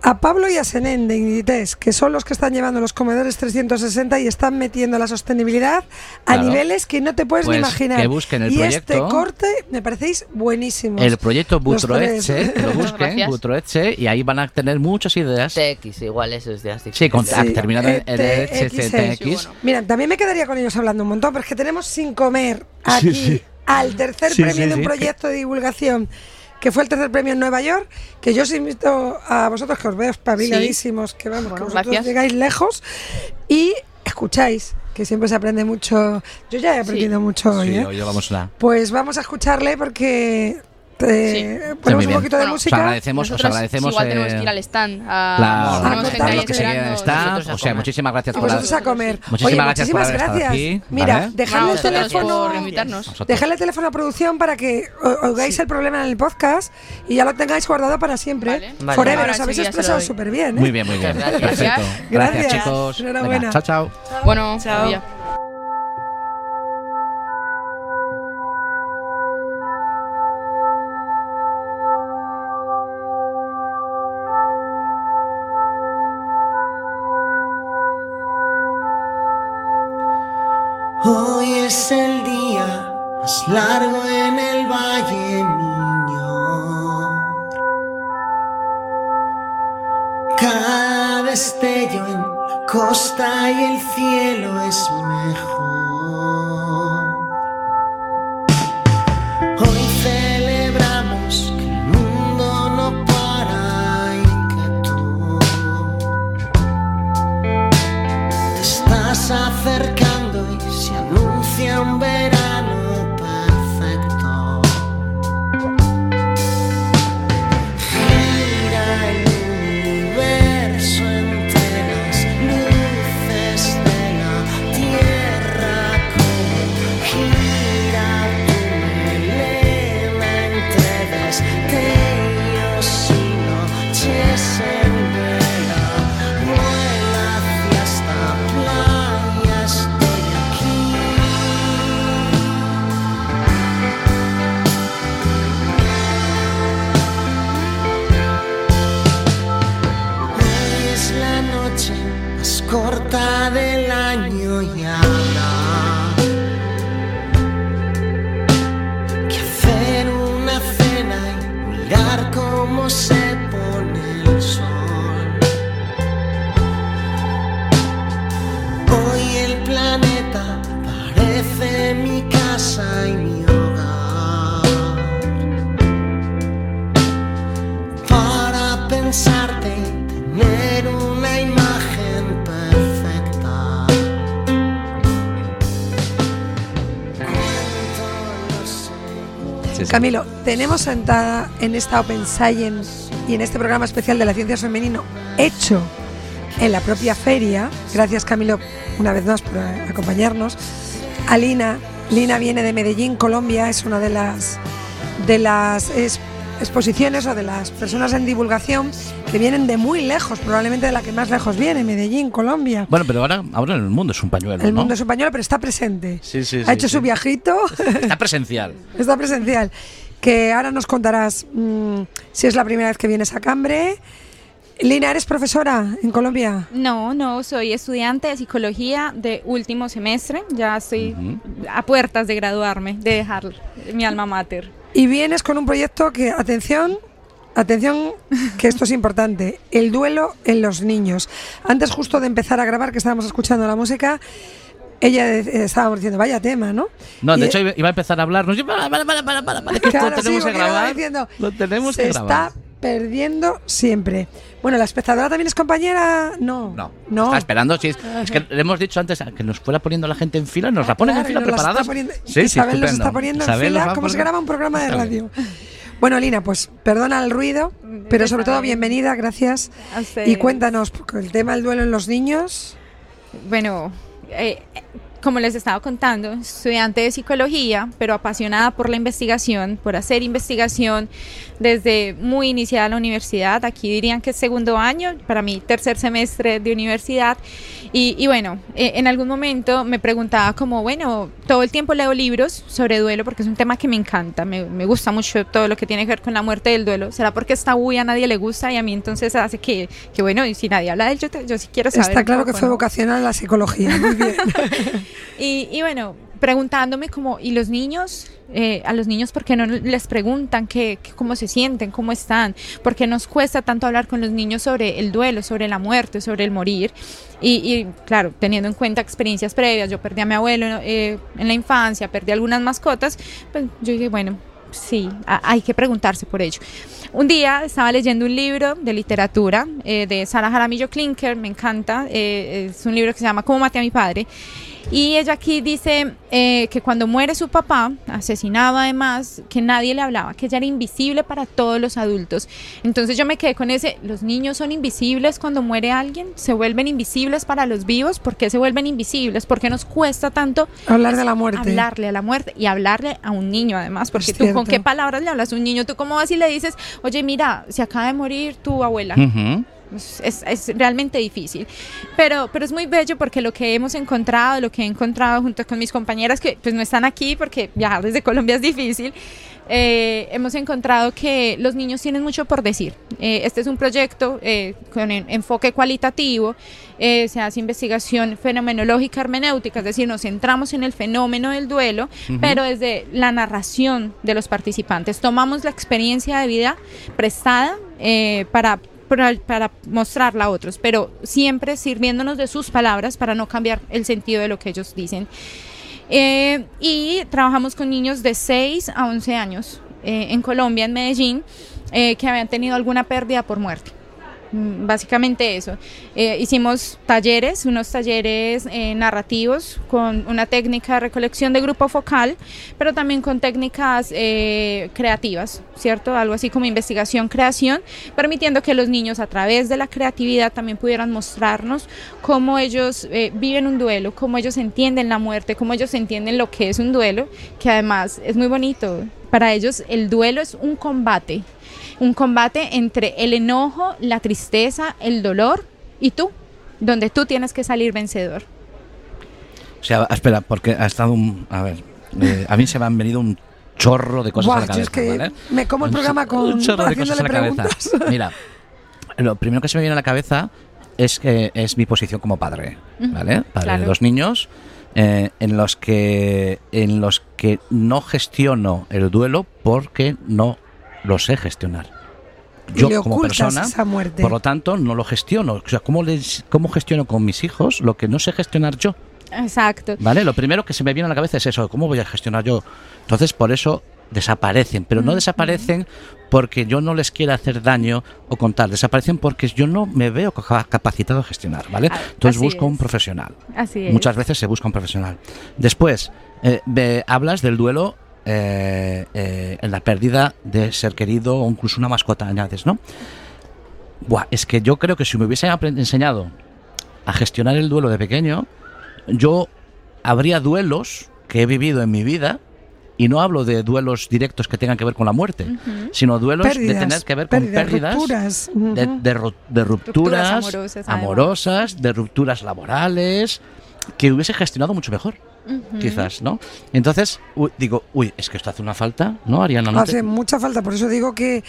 A Pablo y a Senén de Inditex, que son los que están llevando los comedores 360 y están metiendo la sostenibilidad a Claro. niveles que no te puedes Pues ni imaginar. que busquen el y este proyecto. corte me parecéis buenísimos. El proyecto tres. que lo busquen. Butroetxe, y ahí van a tener muchas ideas. TX igual eso es de así Sí, con Sí, terminado en bueno. Mira, también me quedaría con ellos hablando un montón, pero es que tenemos sin comer aquí Sí, sí. al tercer Sí, premio sí, de un sí. proyecto de divulgación que fue el tercer premio en Nueva York, que yo os invito a vosotros que os veo espabiladísimos, que vamos, Bueno, que vosotros gracias. llegáis lejos y escucháis, que siempre se aprende mucho. Yo ya he aprendido mucho hoy, Sí, ¿eh? hoy vamos a... Pues vamos a escucharle porque Sí. ponemos un bien. poquito de Bueno, Os música. agradecemos, os agradecemos. igual tenemos eh, que ir al stand. A, Claro, contar tenemos gente lo ahí que siguen a O sea, muchísimas gracias Y por vosotros la- a comer. Muchísimas Oye, gracias por haber aquí, Mira, ¿vale? dejadle el teléfono. por invitarnos. Vosotros. Dejadle el teléfono a producción para que oigáis el problema en el podcast y ya lo tengáis guardado para siempre. Forever, os habéis expresado súper bien. ¿eh? Muy bien, muy bien. Gracias. Perfecto. Gracias. Gracias, chicos. Enhorabuena. Chao, chao. Bueno, Chao. Es el día más largo en el Valle Miñor. Cada destello en costa y el cielo es mejor. Camilo, tenemos sentada en esta Open Science y en este programa especial de la ciencia femenino hecho en la propia feria. Gracias Camilo una vez más por acompañarnos. Alina, Lina viene de Medellín, Colombia, es una de las de las exposiciones o de las personas en divulgación que vienen de muy lejos, probablemente de la que más lejos viene, Medellín, Colombia. Bueno, pero ahora, ahora en el mundo es un pañuelo, El ¿no? mundo es español, pero está presente. Sí, sí, ha sí, hecho sí. su viajito. Está presencial. Está presencial. Que ahora nos contarás mm, si es la primera vez que vienes a Cambre. Lina, ¿eres profesora en Colombia? No, no, soy estudiante de psicología de último semestre. Ya estoy a puertas de graduarme, de dejar mi alma mater. Y vienes con un proyecto que, atención, atención, que esto es importante, el duelo en los niños. Antes justo de empezar a grabar, que estábamos escuchando la música, ella de- estábamos diciendo, vaya tema, ¿no? No, de Y- hecho iba a empezar a hablarnos. Para, para, para, para, para, para, que esto Claro, lo tenemos sí, que grabar. diciendo, Lo tenemos se que grabar. está perdiendo siempre. Bueno, ¿la espectadora también es compañera? No. No, No. Está esperando. sí, es, es que le hemos dicho antes que nos fuera poniendo la gente en fila. Nos la ponen Claro, en fila preparadas. poniendo- Sí, sí, Isabel nos está poniendo en Isabel fila como se graba un programa de radio. Bueno, Lina, pues perdona el ruido, pero sobre todo bienvenida, gracias. Y cuéntanos, el tema del duelo en los niños. Bueno, eh, como les estaba contando, estudiante de psicología, pero apasionada por la investigación, por hacer investigación desde muy iniciada la universidad. Aquí dirían que es segundo año, para mí tercer semestre de universidad. Y, y bueno, eh, en algún momento me preguntaba como, bueno, todo el tiempo leo libros sobre duelo porque es un tema que me encanta, me, me gusta mucho todo lo que tiene que ver con la muerte del duelo. ¿Será porque es tabú a nadie le gusta y a mí entonces hace que, que bueno, y si nadie habla de él, yo, te- yo sí quiero saber. Está claro que fue ¿no? vocacional la psicología. Muy bien. Y, y bueno, preguntándome como, ¿y los niños? Eh, a los niños, ¿por qué no les preguntan qué, qué- cómo se sienten, cómo están? ¿Por qué nos cuesta tanto hablar con los niños sobre el duelo, sobre la muerte, sobre el morir? Y, y, claro, teniendo en cuenta experiencias previas, yo perdí a mi abuelo eh, en la infancia, perdí algunas mascotas, pues yo dije, bueno, sí, hay que preguntarse por ello. Un día estaba leyendo un libro de literatura eh, de Sara Jaramillo Klinker, me encanta, eh, es un libro que se llama Cómo maté a mi padre. Y ella aquí dice eh, que cuando muere su papá, asesinado además, que nadie le hablaba, que ella era invisible para todos los adultos. Entonces yo me quedé con ese, los niños son invisibles cuando muere alguien, se vuelven invisibles para los vivos, ¿por qué se vuelven invisibles? ¿Por qué nos cuesta tanto Hablar de la muerte. hablarle a la muerte y hablarle a un niño además, porque Es tú con qué palabras le hablas a un niño, tú cómo vas y le dices, oye mira, se acaba de morir tu abuela. Es- es realmente difícil. Pero, pero es muy bello porque lo que hemos encontrado, lo que he encontrado junto con mis compañeras que pues no están aquí porque viajar desde Colombia es difícil, eh, hemos encontrado que los niños tienen mucho por decir. Eh, este es un proyecto eh, con en- enfoque cualitativo, eh, se hace investigación fenomenológica hermenéutica, es decir, nos centramos en el fenómeno del duelo, Ujú. pero desde la narración de los participantes. Tomamos la experiencia de vida prestada eh, para, para, mostrarla a otros, pero siempre sirviéndonos de sus palabras para no cambiar el sentido de lo que ellos dicen. Eh, y trabajamos con niños de 6 a 11 años eh, en Colombia, en Medellín, eh, que habían tenido alguna pérdida por muerte. Mm, Básicamente eso. Eh, hicimos talleres, unos talleres eh, narrativos con una técnica de recolección de grupo focal, pero también con técnicas eh, creativas, ¿cierto? Algo así como investigación, creación, permitiendo que los niños a través de la creatividad también pudieran mostrarnos cómo ellos viven un duelo, cómo ellos entienden la muerte, cómo ellos entienden lo que es un duelo, que además es muy bonito. Para ellos el duelo es un combate, un combate entre el enojo, la tristeza, el dolor y tú, donde tú tienes que salir vencedor. O sea, espera, porque ha estado un. A ver, eh, a mí se me han venido un chorro de cosas Buah, a la cabeza. es que ¿vale? me como el programa con un chorro de cosas a la cabeza. preguntas. Mira, lo primero que se me viene a la cabeza es que es mi posición como padre, ¿vale? Padre de dos niños eh, en los que en los que no gestiono el duelo porque no lo sé gestionar. Yo le como persona, esa muerte. por lo tanto, no lo gestiono. O sea, ¿cómo, les, ¿cómo gestiono con mis hijos lo que no sé gestionar yo? Exacto. ¿Vale? Lo primero que se me viene a la cabeza es eso, ¿cómo voy a gestionar yo? Entonces, por eso desaparecen, pero no desaparecen porque yo no les quiera hacer daño o contar, desaparecen porque yo no me veo ca- capacitado a gestionar, ¿vale? Entonces así busco un es. profesional. Así es. Muchas veces se busca un profesional. Después, eh, ve- hablas del duelo eh, eh, en la pérdida de ser querido o incluso una mascota, añades, ¿no? Buah, es que yo creo que si me hubiese apren- enseñado a gestionar el duelo de pequeño, yo habría duelos que he vivido en mi vida. Y no hablo de duelos directos que tengan que ver con la muerte, sino duelos Pérdidas, de tener que ver con pérdidas, pérdidas, rupturas. de, Ujú. de ru- de rupturas, amorosas, de rupturas laborales, que hubiese gestionado mucho mejor, quizás, ¿no? Entonces, uy, digo, uy, es que esto hace una falta, ¿no, Ariana? ¿No te- Hace mucha falta, por eso digo que.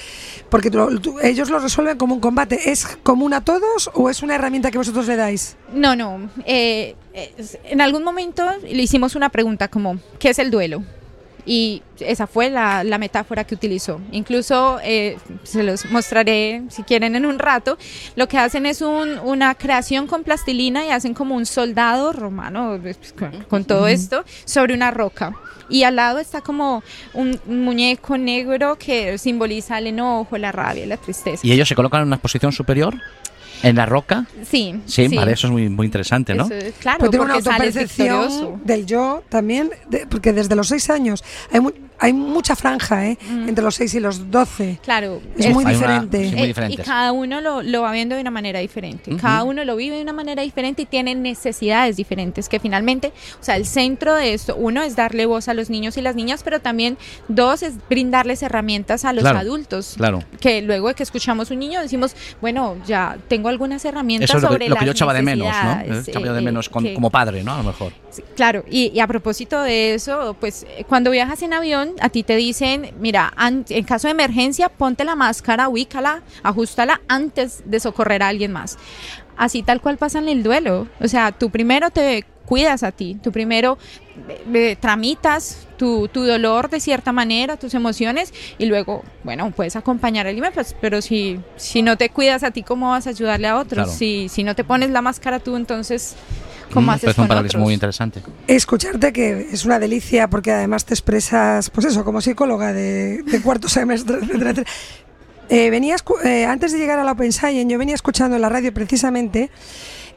Porque tú- tú- ellos lo resuelven como un combate. ¿Es común a todos o es una herramienta que vosotros le dais? No, no. eh, en algún momento le hicimos una pregunta como, ¿qué es el duelo? Y esa fue la, la metáfora que utilizó. Incluso eh, se los mostraré si quieren en un rato. Lo que hacen es un- una creación con plastilina y hacen como un soldado romano pues, con, con todo esto sobre una roca. Y al lado está como un, un muñeco negro que simboliza el enojo, la rabia, la tristeza. ¿Y ellos se colocan en una posición superior? ¿En la roca? Sí, Sí, vale, eso es muy, muy interesante, ¿no? Eso es- claro, una porque sales autopercepción del yo también, de- porque desde los 6 años hay, mu- hay mucha franja ¿eh? entre los 6 y los 12. Claro, Es muy Hay una- diferente. sí, muy Eh. Y cada uno lo, lo va viendo de una manera diferente. Cada uno lo vive de una manera diferente y tiene necesidades diferentes. Que finalmente, o sea, el centro de esto, uno es darle voz a los niños y las niñas, pero también dos es brindarles herramientas a los Claro, adultos. claro. Que luego de que escuchamos un niño decimos, bueno, ya tengo algunas herramientas Eso es lo sobre que, lo que yo echaba de menos, ¿no? echaba de eh, menos con- que- como padre, ¿no? A lo mejor. Sí, Claro, y, y a propósito de eso, pues eh, cuando viajas en avión, a ti te dicen, mira, en caso de emergencia, ponte la máscara, ubícala, ajustala antes de socorrer a alguien más. Así tal cual pasa en el duelo. O sea, tú primero te cuidas a ti, tú primero eh, eh, tramitas tu, tu dolor de cierta manera, tus emociones, y luego, bueno, puedes acompañar a alguien, pues, pero si, si no te cuidas a ti, ¿cómo vas a ayudarle a otros? Claro. Si, si no te pones la máscara tú, entonces, ¿cómo Mm, haces parece un con paralelismo otros? muy interesante. Escucharte que es una delicia porque además te expresas, pues eso, como psicóloga de, de cuarto semestre, etcétera, etcétera. Eh, venía escu- eh, antes de llegar a la Open Science, yo venía escuchando en la radio precisamente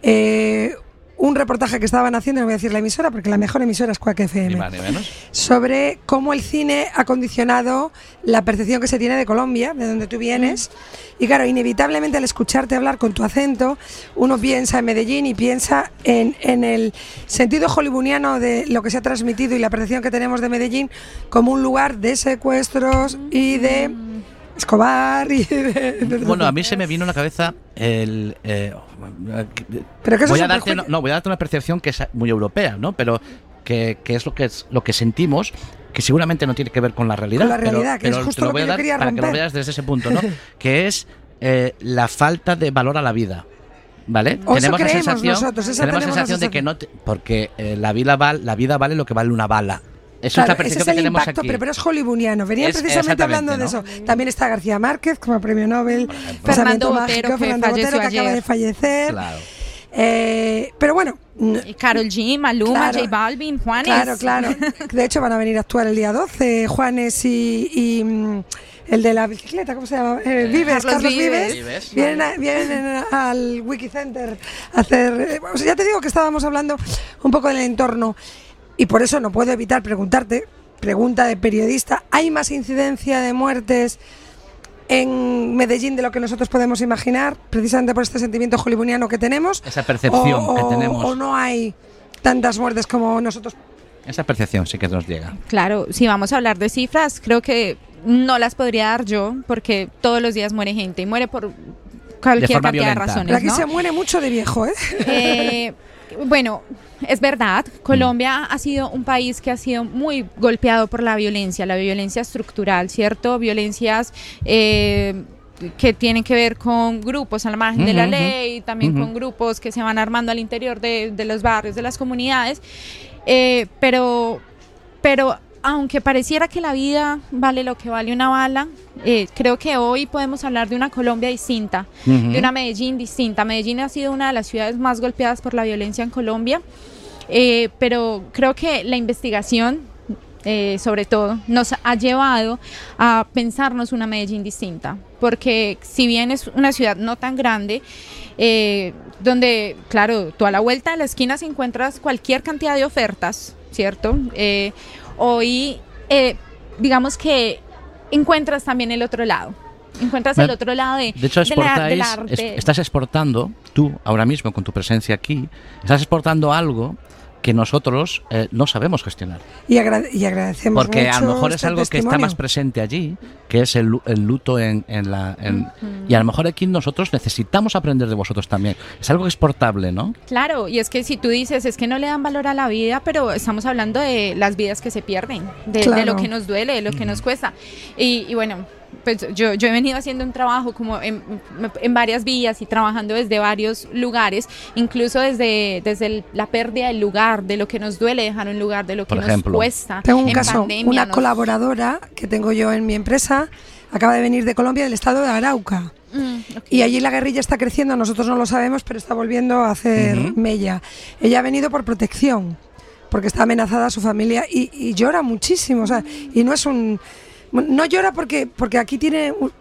eh, un reportaje que estaban haciendo, no voy a decir la emisora porque la mejor emisora es Quack Ni FM, más ni menos. sobre cómo el cine ha condicionado la percepción que se tiene de Colombia, de donde tú vienes. Y claro, inevitablemente al escucharte hablar con tu acento, uno piensa en Medellín y piensa en, en el sentido hollywoodiano de lo que se ha transmitido y la percepción que tenemos de Medellín como un lugar de secuestros y de Escobar y de... de- Bueno, a mí se me vino a la cabeza el... eh, Pero que voy es a darte, no, no, voy a darte una percepción que es muy europea, ¿no? Pero que, que es lo que es lo que sentimos, que seguramente no tiene que ver con la realidad. Con la pero- realidad, que es pero justo te lo voy que a dar para que lo veas desde ese punto, ¿no? que es eh, la falta de valor a la vida. ¿Vale? O tenemos la sensación, nosotros, tenemos la tenemos la sensación de que no te- porque eh, la vida val- la vida vale lo que vale una bala. Esa es la ese percepción es que el tenemos impacto, aquí. pero, pero es hollywoodiano. Venían Es- precisamente hablando de eso. También está García Márquez como premio Nobel. Fernando Botero, mágico, que Fernando Botero, que acaba ayer. de fallecer. Claro. Eh, pero bueno, Carol G, Maluma, Claro. J Balvin, Juanes. claro, claro. De hecho, van a venir a actuar el día 12, Juanes y, y, mm, el de la bicicleta, ¿cómo se llama? Eh, Vives, Carlos Carlos, Vives. Vives. Vives. Vienen, a- vienen al Wikicenter a hacer. eh, o sea, ya te digo que estábamos hablando un poco del entorno y por eso no puedo evitar preguntarte, pregunta de periodista, ¿hay más incidencia de muertes? En Medellín de lo que nosotros podemos imaginar, precisamente por este sentimiento hollywoodiano que tenemos. Esa percepción o, que o- tenemos. o no hay tantas muertes como nosotros. Esa percepción sí que nos llega. Claro, si vamos a hablar de cifras, creo que no las podría dar yo, porque todos los días muere gente y muere por cualquier cantidad violenta. de razones. Pero aquí ¿no? se muere mucho de viejo, ¿eh? Eh, bueno, es verdad, Colombia ha sido un país que ha sido muy golpeado por la violencia, la violencia estructural, ¿cierto? Violencias eh, que tienen que ver con grupos al margen de la ley, también con grupos que se van armando al interior de, de los barrios, de las comunidades, Eh, pero, pero aunque pareciera que la vida vale lo que vale una bala, eh, creo que hoy podemos hablar de una Colombia distinta, de una Medellín distinta. Medellín ha sido una de las ciudades más golpeadas por la violencia en Colombia, eh, pero creo que la investigación, eh, sobre todo, nos ha llevado a pensarnos una Medellín distinta, porque si bien es una ciudad no tan grande, donde, claro, tú a la vuelta de la esquina se encuentras cualquier cantidad de ofertas, ¿cierto? Hoy eh, digamos que encuentras también el otro lado. Encuentras el otro lado de, De hecho, de la- exportáis, arte. es- estás exportando, tú ahora mismo con tu presencia aquí, estás exportando algo que nosotros eh, no sabemos gestionar. Y, agrade- y agradecemos Porque a lo mucho mejor es este algo que está testimonio. más presente allí, que es el, el luto en, en la... en- Y a lo mejor aquí nosotros necesitamos aprender de vosotros también. Es algo exportable, ¿no? Claro, y es que si tú dices, es que no le dan valor a la vida, pero estamos hablando de las vidas que se pierden, de, de Claro. lo que nos duele, de lo que nos cuesta. Y, y bueno, pues yo, yo he venido haciendo un trabajo como en, en varias vías y trabajando desde varios lugares, incluso desde, desde el- la pérdida del lugar, de lo que nos duele dejar un lugar, de lo que Por nos ejemplo. cuesta. Tengo un En caso, pandemia una nos- colaboradora que tengo yo en mi empresa, acaba de venir de Colombia, del estado de Arauca. Mm, ok. Y allí la guerrilla está creciendo, nosotros no lo sabemos, pero está volviendo a hacer Ujú. mella. Ella ha venido por protección, porque está amenazada su familia y, y llora muchísimo. O sea, y no es un. No llora porque, porque aquí tiene un-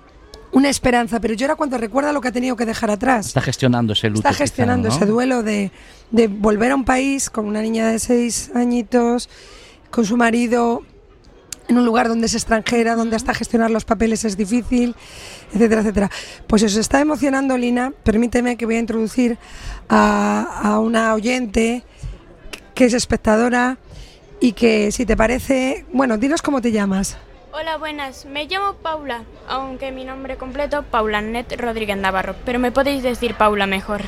una esperanza, pero llora cuando recuerda lo que ha tenido que dejar atrás. Está gestionando ese luto. Está quizá, gestionando ¿no? ese duelo de, de volver a un país con una niña de seis añitos, con su marido, en un lugar donde es extranjera, donde hasta gestionar los papeles es difícil, etcétera, etcétera. Pues os está emocionando, Lina. Permíteme que voy a introducir a, a una oyente que es espectadora y que, si te parece, bueno, dinos cómo te llamas. Hola, buenas. Me llamo Paula, aunque mi nombre completo Paula Net Rodríguez Navarro, pero me podéis decir Paula mejor.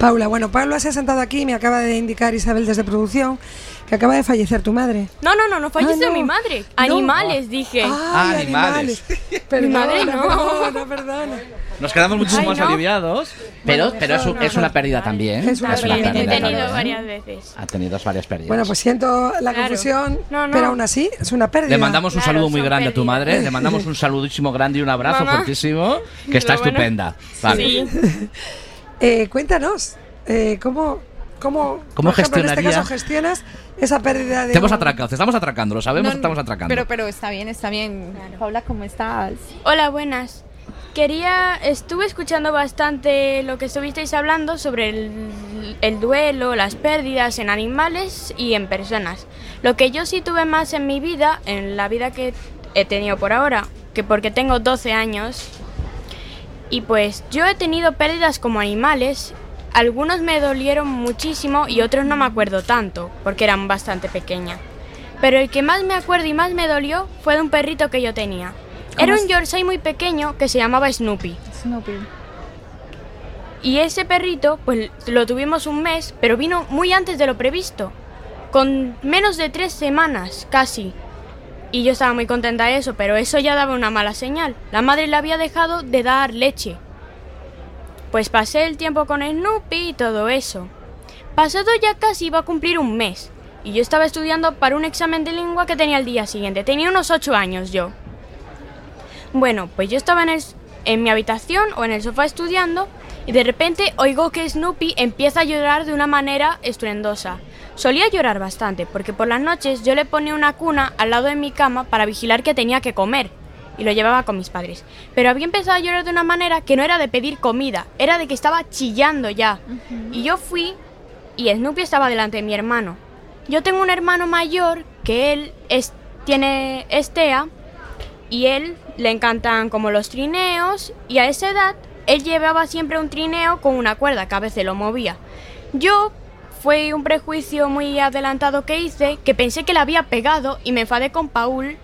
Paula, bueno, Paula se ha sentado aquí me acaba de indicar Isabel desde producción que acaba de fallecer tu madre. No, no, no, no falleció Ah, no. mi madre. No. Animales, dije. Ay, animales. Perdona, madre no. perdona, perdona. Nos quedamos muchísimo más no. aliviados, pero, Bueno, pero es, una pérdida también. Es una También, pérdida he tenido varias veces. Ha tenido varias pérdidas. Bueno, pues siento la Claro. confusión, No, no. pero aún así es una pérdida. Le mandamos un Claro, saludo muy grande a tu madre, le mandamos un saludísimo grande y un abrazo Mamá. fuertísimo, que está bueno. estupenda. Vale. Sí. Eh, cuéntanos, eh, ¿cómo, cómo, ¿Cómo por ejemplo, en este gestionaría- caso gestionas esa pérdida de Te hemos un- atracado, te estamos atracando, lo sabemos No, que estamos atracando. Pero, pero está bien, está bien. Paula, ¿cómo estás? Hola, buenas. Quería, estuve escuchando bastante lo que estuvisteis hablando sobre el, el duelo, las pérdidas en animales y en personas. Lo que yo sí tuve más en mi vida, en la vida que he tenido por ahora, que porque tengo 12 años, y pues yo he tenido pérdidas como animales. Algunos me dolieron muchísimo y otros no me acuerdo tanto, porque eran bastante pequeña. Pero el que más me acuerdo y más me dolió fue de un perrito que yo tenía. Era un Yorkshire muy pequeño que se llamaba Snoopy. Snoopy. Y ese perrito, pues lo tuvimos un mes, pero vino muy antes de lo previsto. Con menos de tres semanas, casi. Y yo estaba muy contenta de eso, pero eso ya daba una mala señal. La madre le había dejado de dar leche. Pues pasé el tiempo con Snoopy y todo eso. Pasado ya casi iba a cumplir un mes. Y yo estaba estudiando para un examen de lengua que tenía el día siguiente. Tenía unos ocho años yo. Bueno, pues yo estaba en, en mi habitación o en el sofá estudiando y de repente oigo que Snoopy empieza a llorar de una manera estruendosa. Solía llorar bastante porque por las noches yo le ponía una cuna al lado de mi cama para vigilar que tenía que comer y lo llevaba con mis padres. Pero había empezado a llorar de una manera que no era de pedir comida, era de que estaba chillando ya. Y yo fui y Snoopy estaba delante de mi hermano. Yo tengo un hermano mayor que él es, tiene estea y él le encantan como los trineos y a esa edad él llevaba siempre un trineo con una cuerda que a veces lo movía. Yo fue un prejuicio muy adelantado que hice que pensé que le había pegado y me enfadé con Paul.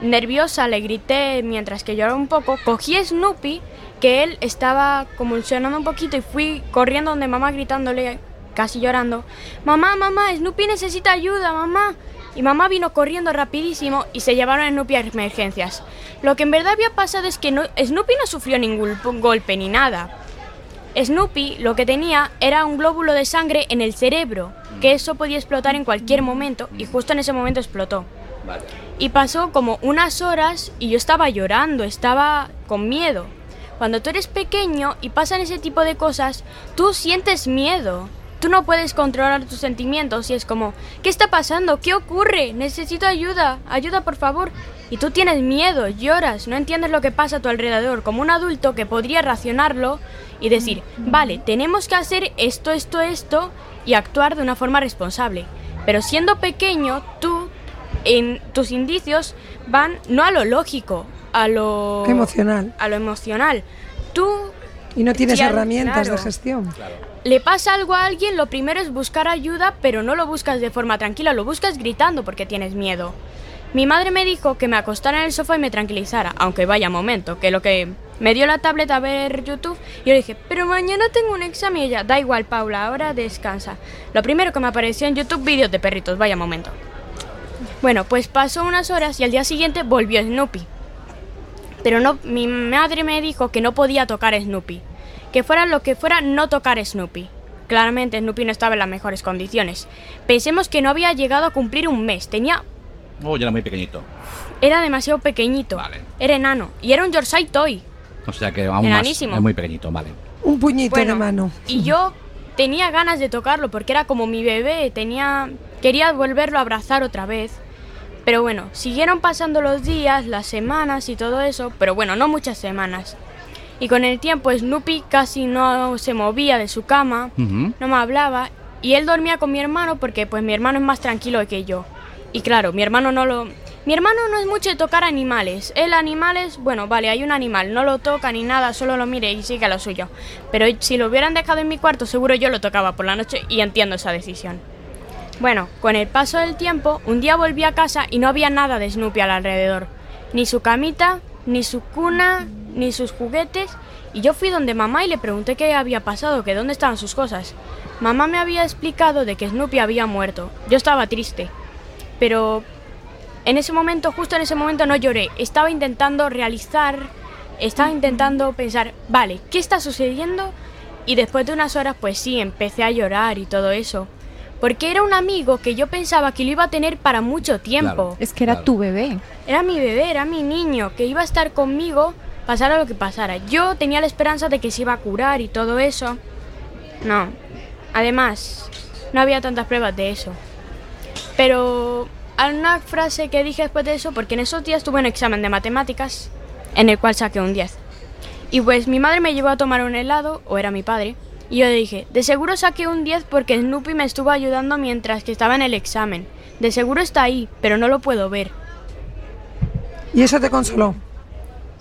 Nerviosa le grité mientras que lloraba un poco, cogí a Snoopy que él estaba convulsionando un poquito y fui corriendo donde mamá gritándole casi llorando, mamá, mamá, Snoopy necesita ayuda, mamá. Y mamá vino corriendo rapidísimo y se llevaron a Snoopy a emergencias. Lo que en verdad había pasado es que no- Snoopy no sufrió ningún golpe ni nada. Snoopy lo que tenía era un glóbulo de sangre en el cerebro, que eso podía explotar en cualquier momento y justo en ese momento explotó. Y pasó como unas horas y yo estaba llorando, estaba con miedo. Cuando tú eres pequeño y pasan ese tipo de cosas, tú sientes miedo. Tú no puedes controlar tus sentimientos y es como, ¿qué está pasando? ¿Qué ocurre? Necesito ayuda, ayuda por favor. Y tú tienes miedo, lloras, no entiendes lo que pasa a tu alrededor, como un adulto que podría racionarlo y decir, vale, tenemos que hacer esto, esto, esto y actuar de una forma responsable. Pero siendo pequeño, tú en tus indicios van no a lo lógico, a lo Emocional. a lo emocional. Tú Y no tienes herramientas claro. de gestión. le pasa algo a alguien, lo primero es buscar ayuda, pero no lo buscas de forma tranquila, lo buscas gritando porque tienes miedo. Mi madre me dijo que me acostara en el sofá y me tranquilizara, aunque vaya momento, que lo que me dio la tablet a ver YouTube, yo le dije, pero mañana tengo un examen y ella, da igual Paula, ahora descansa. Lo primero que me apareció en YouTube, vídeos de perritos, vaya momento. Bueno, pues pasó unas horas y al día siguiente volvió Snoopy. Pero no, mi madre me dijo que no podía tocar a Snoopy. Que fuera lo que fuera, no tocar a Snoopy. Claramente Snoopy no estaba en las mejores condiciones. Pensemos que no había llegado a cumplir un mes. Tenía. Oh, ya era muy pequeñito. Era demasiado pequeñito. Era enano. Y era un Yorkshire Toy. O sea que aún Enanísimo. más. Es muy pequeñito, vale. Un puñito Bueno, de mano. Y yo tenía ganas de tocarlo porque era como mi bebé. Tenía. Quería volverlo a abrazar otra vez. Pero bueno, siguieron pasando los días, las semanas y todo eso. Pero bueno, no muchas semanas. Y con el tiempo Snoopy casi no se movía de su cama. No me hablaba y él dormía con mi hermano porque pues mi hermano es más tranquilo que yo. Y claro, mi hermano no lo mi hermano no es mucho de tocar animales. Él animales, bueno, vale, hay un animal, no lo toca ni nada, solo lo mire y sigue a lo suyo. Pero si lo hubieran dejado en mi cuarto, seguro yo lo tocaba por la noche y entiendo esa decisión. Bueno, con el paso del tiempo, un día volví a casa y no había nada de Snoopy al alrededor. Ni su camita, ni su cuna, ni sus juguetes. Y yo fui donde mamá y le pregunté qué había pasado, que dónde estaban sus cosas. Mamá me había explicado de que Snoopy había muerto. Yo estaba triste. Pero en ese momento, justo en ese momento no lloré. Estaba intentando realizar, estaba intentando pensar, vale, ¿qué está sucediendo? Y después de unas horas, pues sí, empecé a llorar y todo eso. Porque era un amigo que yo pensaba que lo iba a tener para mucho tiempo. Es que era tu bebé. Era mi bebé, era mi niño, que iba a estar conmigo pasara lo que pasara. Yo tenía la esperanza de que se iba a curar y todo eso. No. Además, no había tantas pruebas de eso. Pero hay una frase que dije después de eso, porque en esos días tuve un examen de matemáticas en el cual saqué un 10. Y pues mi madre me llevó a tomar un helado, o era mi padre, y yo le dije, de seguro saqué un 10 porque Snoopy me estuvo ayudando mientras que estaba en el examen. De seguro está ahí, pero no lo puedo ver. ¿Y eso te consoló?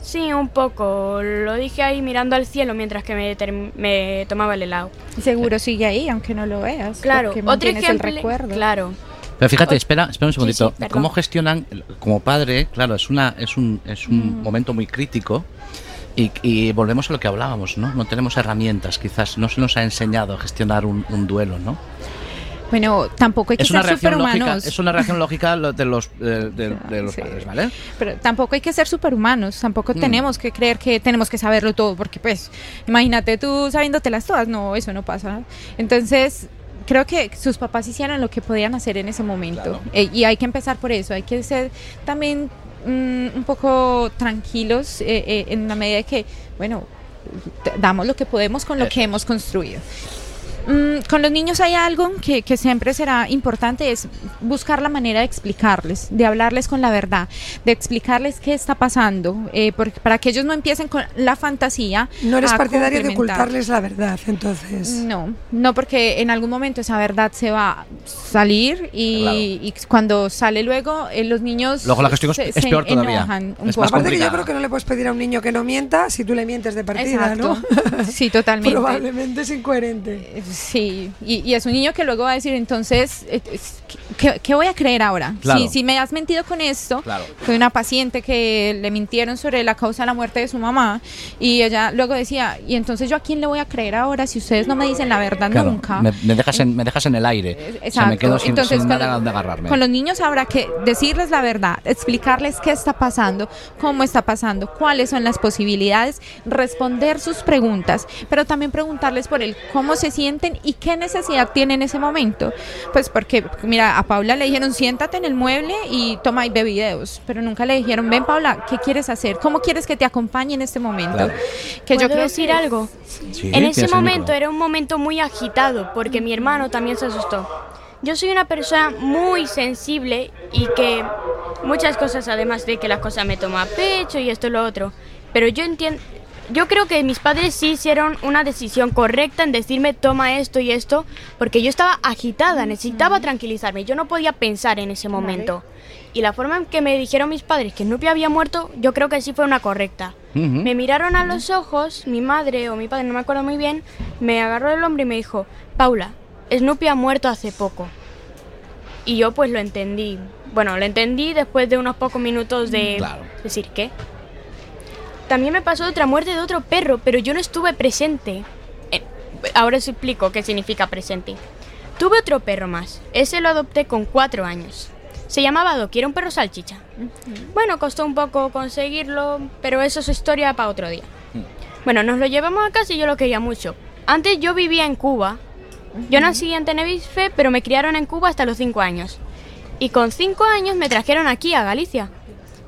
Sí, un poco. Lo dije ahí mirando al cielo mientras que me, me tomaba el helado. Y seguro sigue ahí, aunque no lo veas. Claro, otro ejemplo. el recuerdo. Claro. Pero fíjate, espera, espera un segundito. sí. ¿Cómo gestionan como padre? Claro, es una es un es un Mm. momento muy crítico. Y, y volvemos a lo que hablábamos, ¿no? No tenemos herramientas, quizás no se nos ha enseñado a gestionar un, un duelo, ¿no? Bueno, tampoco hay que Es ser reacción lógica, superhumanos. es una reacción lógica de los eh, de, de los padres, ¿vale? Pero tampoco hay que ser superhumanos, tampoco Mm. tenemos que creer que tenemos que saberlo todo, porque pues, imagínate tú sabiéndotelas todas, no, eso no pasa. Entonces, creo que sus papás hicieron lo que podían hacer en ese momento. Eh, y hay que empezar por eso, hay que ser también mm, un poco tranquilos eh, eh, en la medida de que, bueno, damos lo que podemos con lo que hemos construido. Mm, con los niños hay algo que, que siempre será importante, es buscar la manera de explicarles, de hablarles con la verdad, de explicarles qué está pasando, eh, porque, para que ellos no empiecen con la fantasía. No eres partidario de ocultarles la verdad, entonces. No, no porque en algún momento esa verdad se va a salir y, Claro. y cuando sale luego eh, los niños Luego la gestión es- se- es se peor todavía. enojan un Es poco. más Aparte que yo creo que no le puedes pedir a un niño que no mienta si tú le mientes de partida, Exacto. ¿no? Sí, totalmente. Probablemente es incoherente. Sí, y, y es un niño que luego va a decir, entonces, eh, ¿qué, qué voy a creer ahora? Claro. Si, si me has mentido con esto, Claro. fue una paciente que le mintieron sobre la causa de la muerte de su mamá y ella luego decía, y entonces yo a quién le voy a creer ahora si ustedes no me dicen la verdad Claro, nunca? me, me dejas en, me dejas en el aire. O sea, Exacto. me quedo sin, Entonces, sin nada donde agarrarme. con los niños habrá que decirles la verdad, explicarles qué está pasando, cómo está pasando, cuáles son las posibilidades, responder sus preguntas, pero también preguntarles por el cómo se sienten y qué necesidad tienen en ese momento. Pues porque, mira, a Paula le dijeron siéntate en el mueble y toma y ve videos, pero nunca le dijeron ven Paula, ¿qué quieres hacer? ¿Cómo quieres que te acompañe en este momento? Claro. Que yo ¿Puedo creo decir que- algo? Sí, en ese momento era un momento muy agitado porque mi hermano también se asustó. Yo soy una persona muy sensible y que muchas cosas, además de que las cosas me toman a pecho y esto y lo otro, pero yo entiendo, yo creo que mis padres sí hicieron una decisión correcta en decirme toma esto y esto, porque yo estaba agitada, necesitaba tranquilizarme, yo no podía pensar en ese momento. Y la forma en que me dijeron mis padres que Snoopy había muerto, yo creo que sí fue una correcta. Me miraron a los ojos, mi madre o mi padre, no me acuerdo muy bien, me agarró el hombro y me dijo, Paula, Snoopy ha muerto hace poco. Y yo pues lo entendí. Bueno, lo entendí después de unos pocos minutos de Claro. decir, ¿qué? También me pasó otra muerte de otro perro, pero yo no estuve presente. Eh, ahora os explico qué significa presente. Tuve otro perro más. Ese lo adopté con cuatro años. Se llamaba Doki, era un perro salchicha. Bueno, costó un poco conseguirlo, pero eso es historia para otro día. Bueno, nos lo llevamos a casa y yo lo quería mucho. Antes yo vivía en Cuba. Yo nací en Tenerife, pero me criaron en Cuba hasta los cinco años. Y con cinco años me trajeron aquí a Galicia.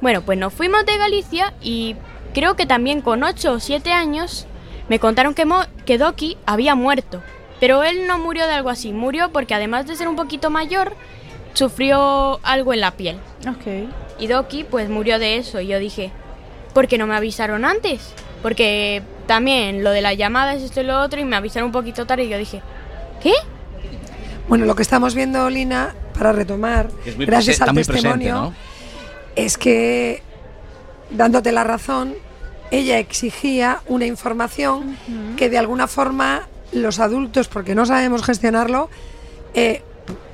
Bueno, pues nos fuimos de Galicia y creo que también con 8 o 7 años me contaron que, Mo- que Doki había muerto. Pero él no murió de algo así, murió porque además de ser un poquito mayor, sufrió algo en la piel. Ok. Y Doki pues murió de eso y yo dije, ¿por qué no me avisaron antes? Porque también lo de las llamadas, esto y lo otro, y me avisaron un poquito tarde y yo dije, ¿qué? Bueno, lo que estamos viendo, Lina, para retomar, gracias al presente, testimonio, ¿no? es que, dándote la razón, ella exigía una información que de alguna forma los adultos, porque no sabemos gestionarlo, eh,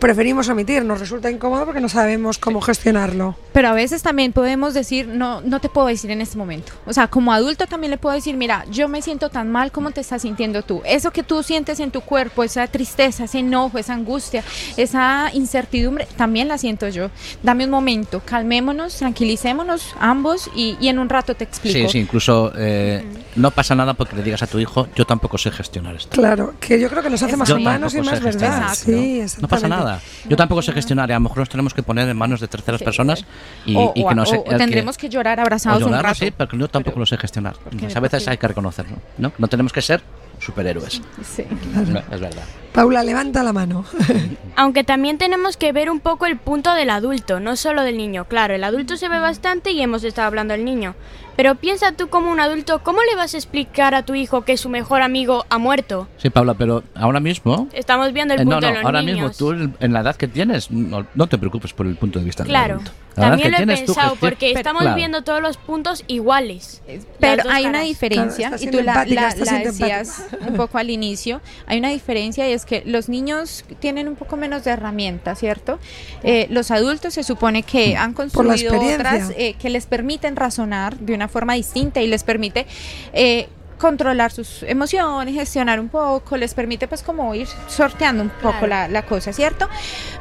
preferimos omitir. Nos resulta incómodo porque no sabemos cómo gestionarlo. Pero a veces también podemos decir, no, no te puedo decir en este momento. O sea, como adulto también le puedo decir, mira, yo me siento tan mal como te estás sintiendo tú. Eso que tú sientes en tu cuerpo, esa tristeza, ese enojo, esa angustia, esa incertidumbre, también la siento yo. Dame un momento, calmémonos, tranquilicémonos ambos y, y en un rato te explico. Sí, sí, incluso eh, no pasa nada porque le digas a tu hijo, yo tampoco sé gestionar esto. Claro, que yo creo que nos hace más Yo humanos y más verdad. ¿no? Sí, No exactamente. pasa nada. Yo tampoco sé gestionar y a lo mejor nos tenemos que poner en manos de terceras personas y, o, y o- que nos o- o tendremos que, llorar o abrazados un llorar, rato. sí, porque yo tampoco lo sé gestionar. a veces hay que reconocerlo, ¿no? No tenemos que ser superhéroes. Sí. No, es verdad. Paula, levanta la mano. Aunque también tenemos que ver un poco el punto del adulto, no solo del niño. Claro, el adulto se ve bastante y hemos estado hablando del niño. Pero piensa tú como un adulto, ¿cómo le vas a explicar a tu hijo que su mejor amigo ha muerto? Sí, Paula, pero ahora mismo... Estamos viendo el eh, punto no, no, de los ahora niños. mismo tú en la edad que tienes, no, no te preocupes por el punto de vista del Claro, adulto. La también lo he tienes tú pensado gestiona- porque estamos Claro. viendo todos los puntos iguales. Pero Las dos hay una caras. diferencia, Claro, y tú la, la- la decías un poco al inicio, hay una diferencia y es que los niños tienen un poco menos de herramientas, ¿cierto? Eh, los adultos se supone que han Por la construido otras eh, que les permiten razonar de una forma distinta y les permite... eh, controlar sus emociones, gestionar un poco, les permite pues como ir sorteando un poco Claro. la, la cosa, ¿cierto?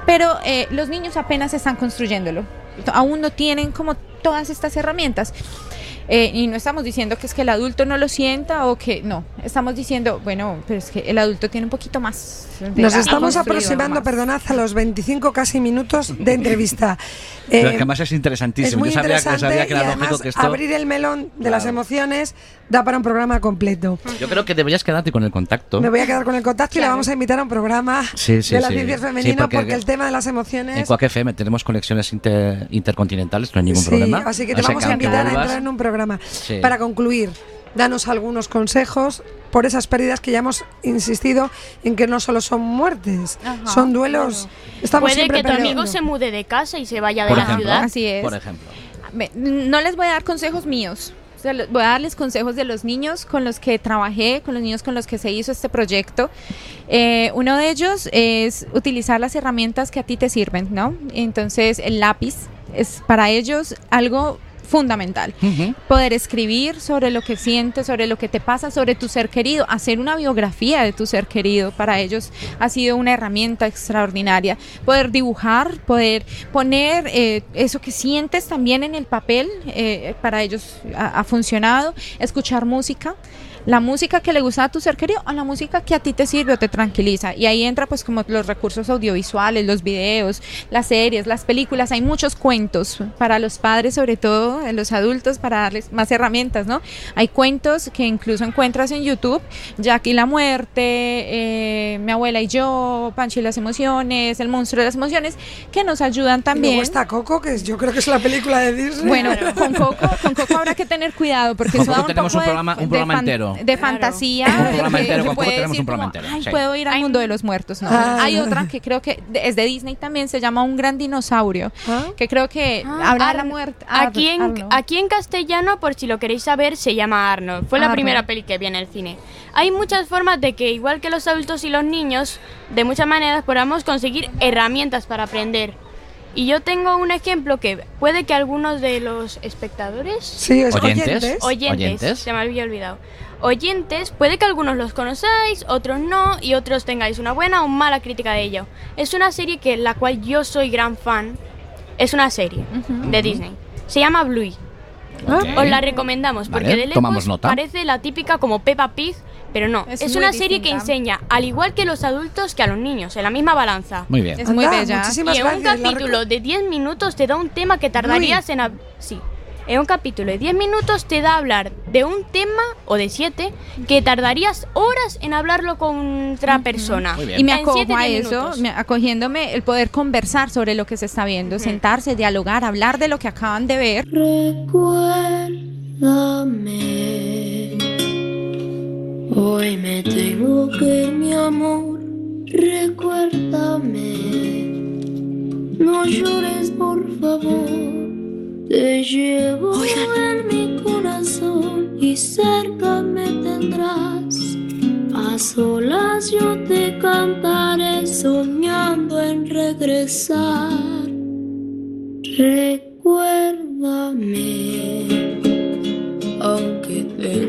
Pero eh, los niños apenas están construyéndolo, aún no tienen como todas estas herramientas. Eh, y no estamos diciendo que es que el adulto no lo sienta o que no, estamos diciendo, bueno, pero es que el adulto tiene un poquito más. de- Nos estamos aproximando, más. perdonad, a los 25 casi minutos de entrevista. Pero Eh, que además es interesantísimo. es muy Yo sabía, que- interesante sabía que era y además que esto... abrir el melón de las Claro. emociones da para un programa completo. Yo creo que deberías quedarte con el contacto. Me voy a quedar con el contacto y le Claro. vamos a invitar a un programa Sí, sí, de la sí. ciencia Sí, femenina porque- porque, el tema de las En emociones... Cuac FM tenemos conexiones inter- intercontinentales, no hay ningún Sí, problema. así que te vamos a invitar a entrar en un programa. Sí. Para concluir, danos algunos consejos por esas pérdidas que ya hemos insistido en que no solo son muertes, Ajá, son duelos. Estamos Puede siempre que tu amigo se mude de casa y se vaya de Por la ejemplo. ciudad. Así es. Por ejemplo. No les voy a dar consejos míos. Voy a darles consejos de los niños con los que trabajé, con los niños con los que se hizo este proyecto. Eh, uno de ellos es utilizar las herramientas que a ti te sirven, ¿no? Entonces, el lápiz es para ellos algo fundamental. Poder escribir sobre lo que sientes, sobre lo que te pasa, sobre tu ser querido, hacer una biografía de tu ser querido, para ellos ha sido una herramienta extraordinaria. Poder dibujar, poder poner eh, eso que sientes también en el papel, eh, para ellos ha, ha funcionado. Escuchar música. La música que le gusta a tu ser querido o la música que a ti te sirve o te tranquiliza. Y ahí entra pues como los recursos audiovisuales, los videos, las series, las películas. Hay muchos cuentos para los padres, sobre todo en los adultos, para darles más herramientas, ¿no? Hay cuentos que incluso encuentras en YouTube, Jack y la muerte, eh, mi abuela y yo, Pancho y las emociones, el monstruo de las emociones, que nos ayudan Y también. luego está Coco, que yo creo que es la película de Disney. Bueno, con Coco, con Coco habrá que tener cuidado porque eso da un tenemos poco un de- programa- un programa entero. De fantasía. Un de programa que entero, se con Coco puede tenemos decir un programa como, entero, Ay, sí. puedo ir al mundo de los muertos. No, Ah. hay otra que creo que es de Disney también, se llama Un gran dinosaurio, Ah. que creo que Ah, habla de la muerte. Ar- Aquí en, Arno. aquí en castellano, por si lo queréis saber, se llama Arnold. Fue la primera peli que vi en el cine. Hay muchas formas de que, igual que los adultos y los niños, de muchas maneras podamos conseguir herramientas para aprender. Y yo tengo un ejemplo que puede que algunos de los espectadores Sí, es Oyentes. oyentes. oyentes, Oyentes. se me había olvidado. Oyentes, puede que algunos los conozcáis, otros no, y otros tengáis una buena o mala crítica de ello. Es una serie que la cual yo soy gran fan. Es una serie de Disney. Se llama Bluey. Os la recomendamos porque Vale, de lejos tomamos nota. parece la típica como Peppa Pig, pero no. Es una serie que enseña, al igual que los adultos, que a los niños, en la misma balanza. Muy bien. Es muy Anda, bella. muchísimas Y en un capítulo de 10 minutos te da un tema que tardarías en... Sí. En un capítulo de 10 minutos te da a hablar de un tema, o de 7, que tardarías horas en hablarlo con otra persona. Muy bien. Y me acojo a eso, me- acogiéndome el poder conversar sobre lo que se está viendo, sentarse, dialogar, hablar de lo que acaban de ver. Recuérdame. Hoy me tengo que ir, mi amor. Recuérdame. No llores, por favor. Te llevo Oigan. en mi corazón y cerca me tendrás. A solas yo te cantaré soñando en regresar. Recuérdame, aunque tenga.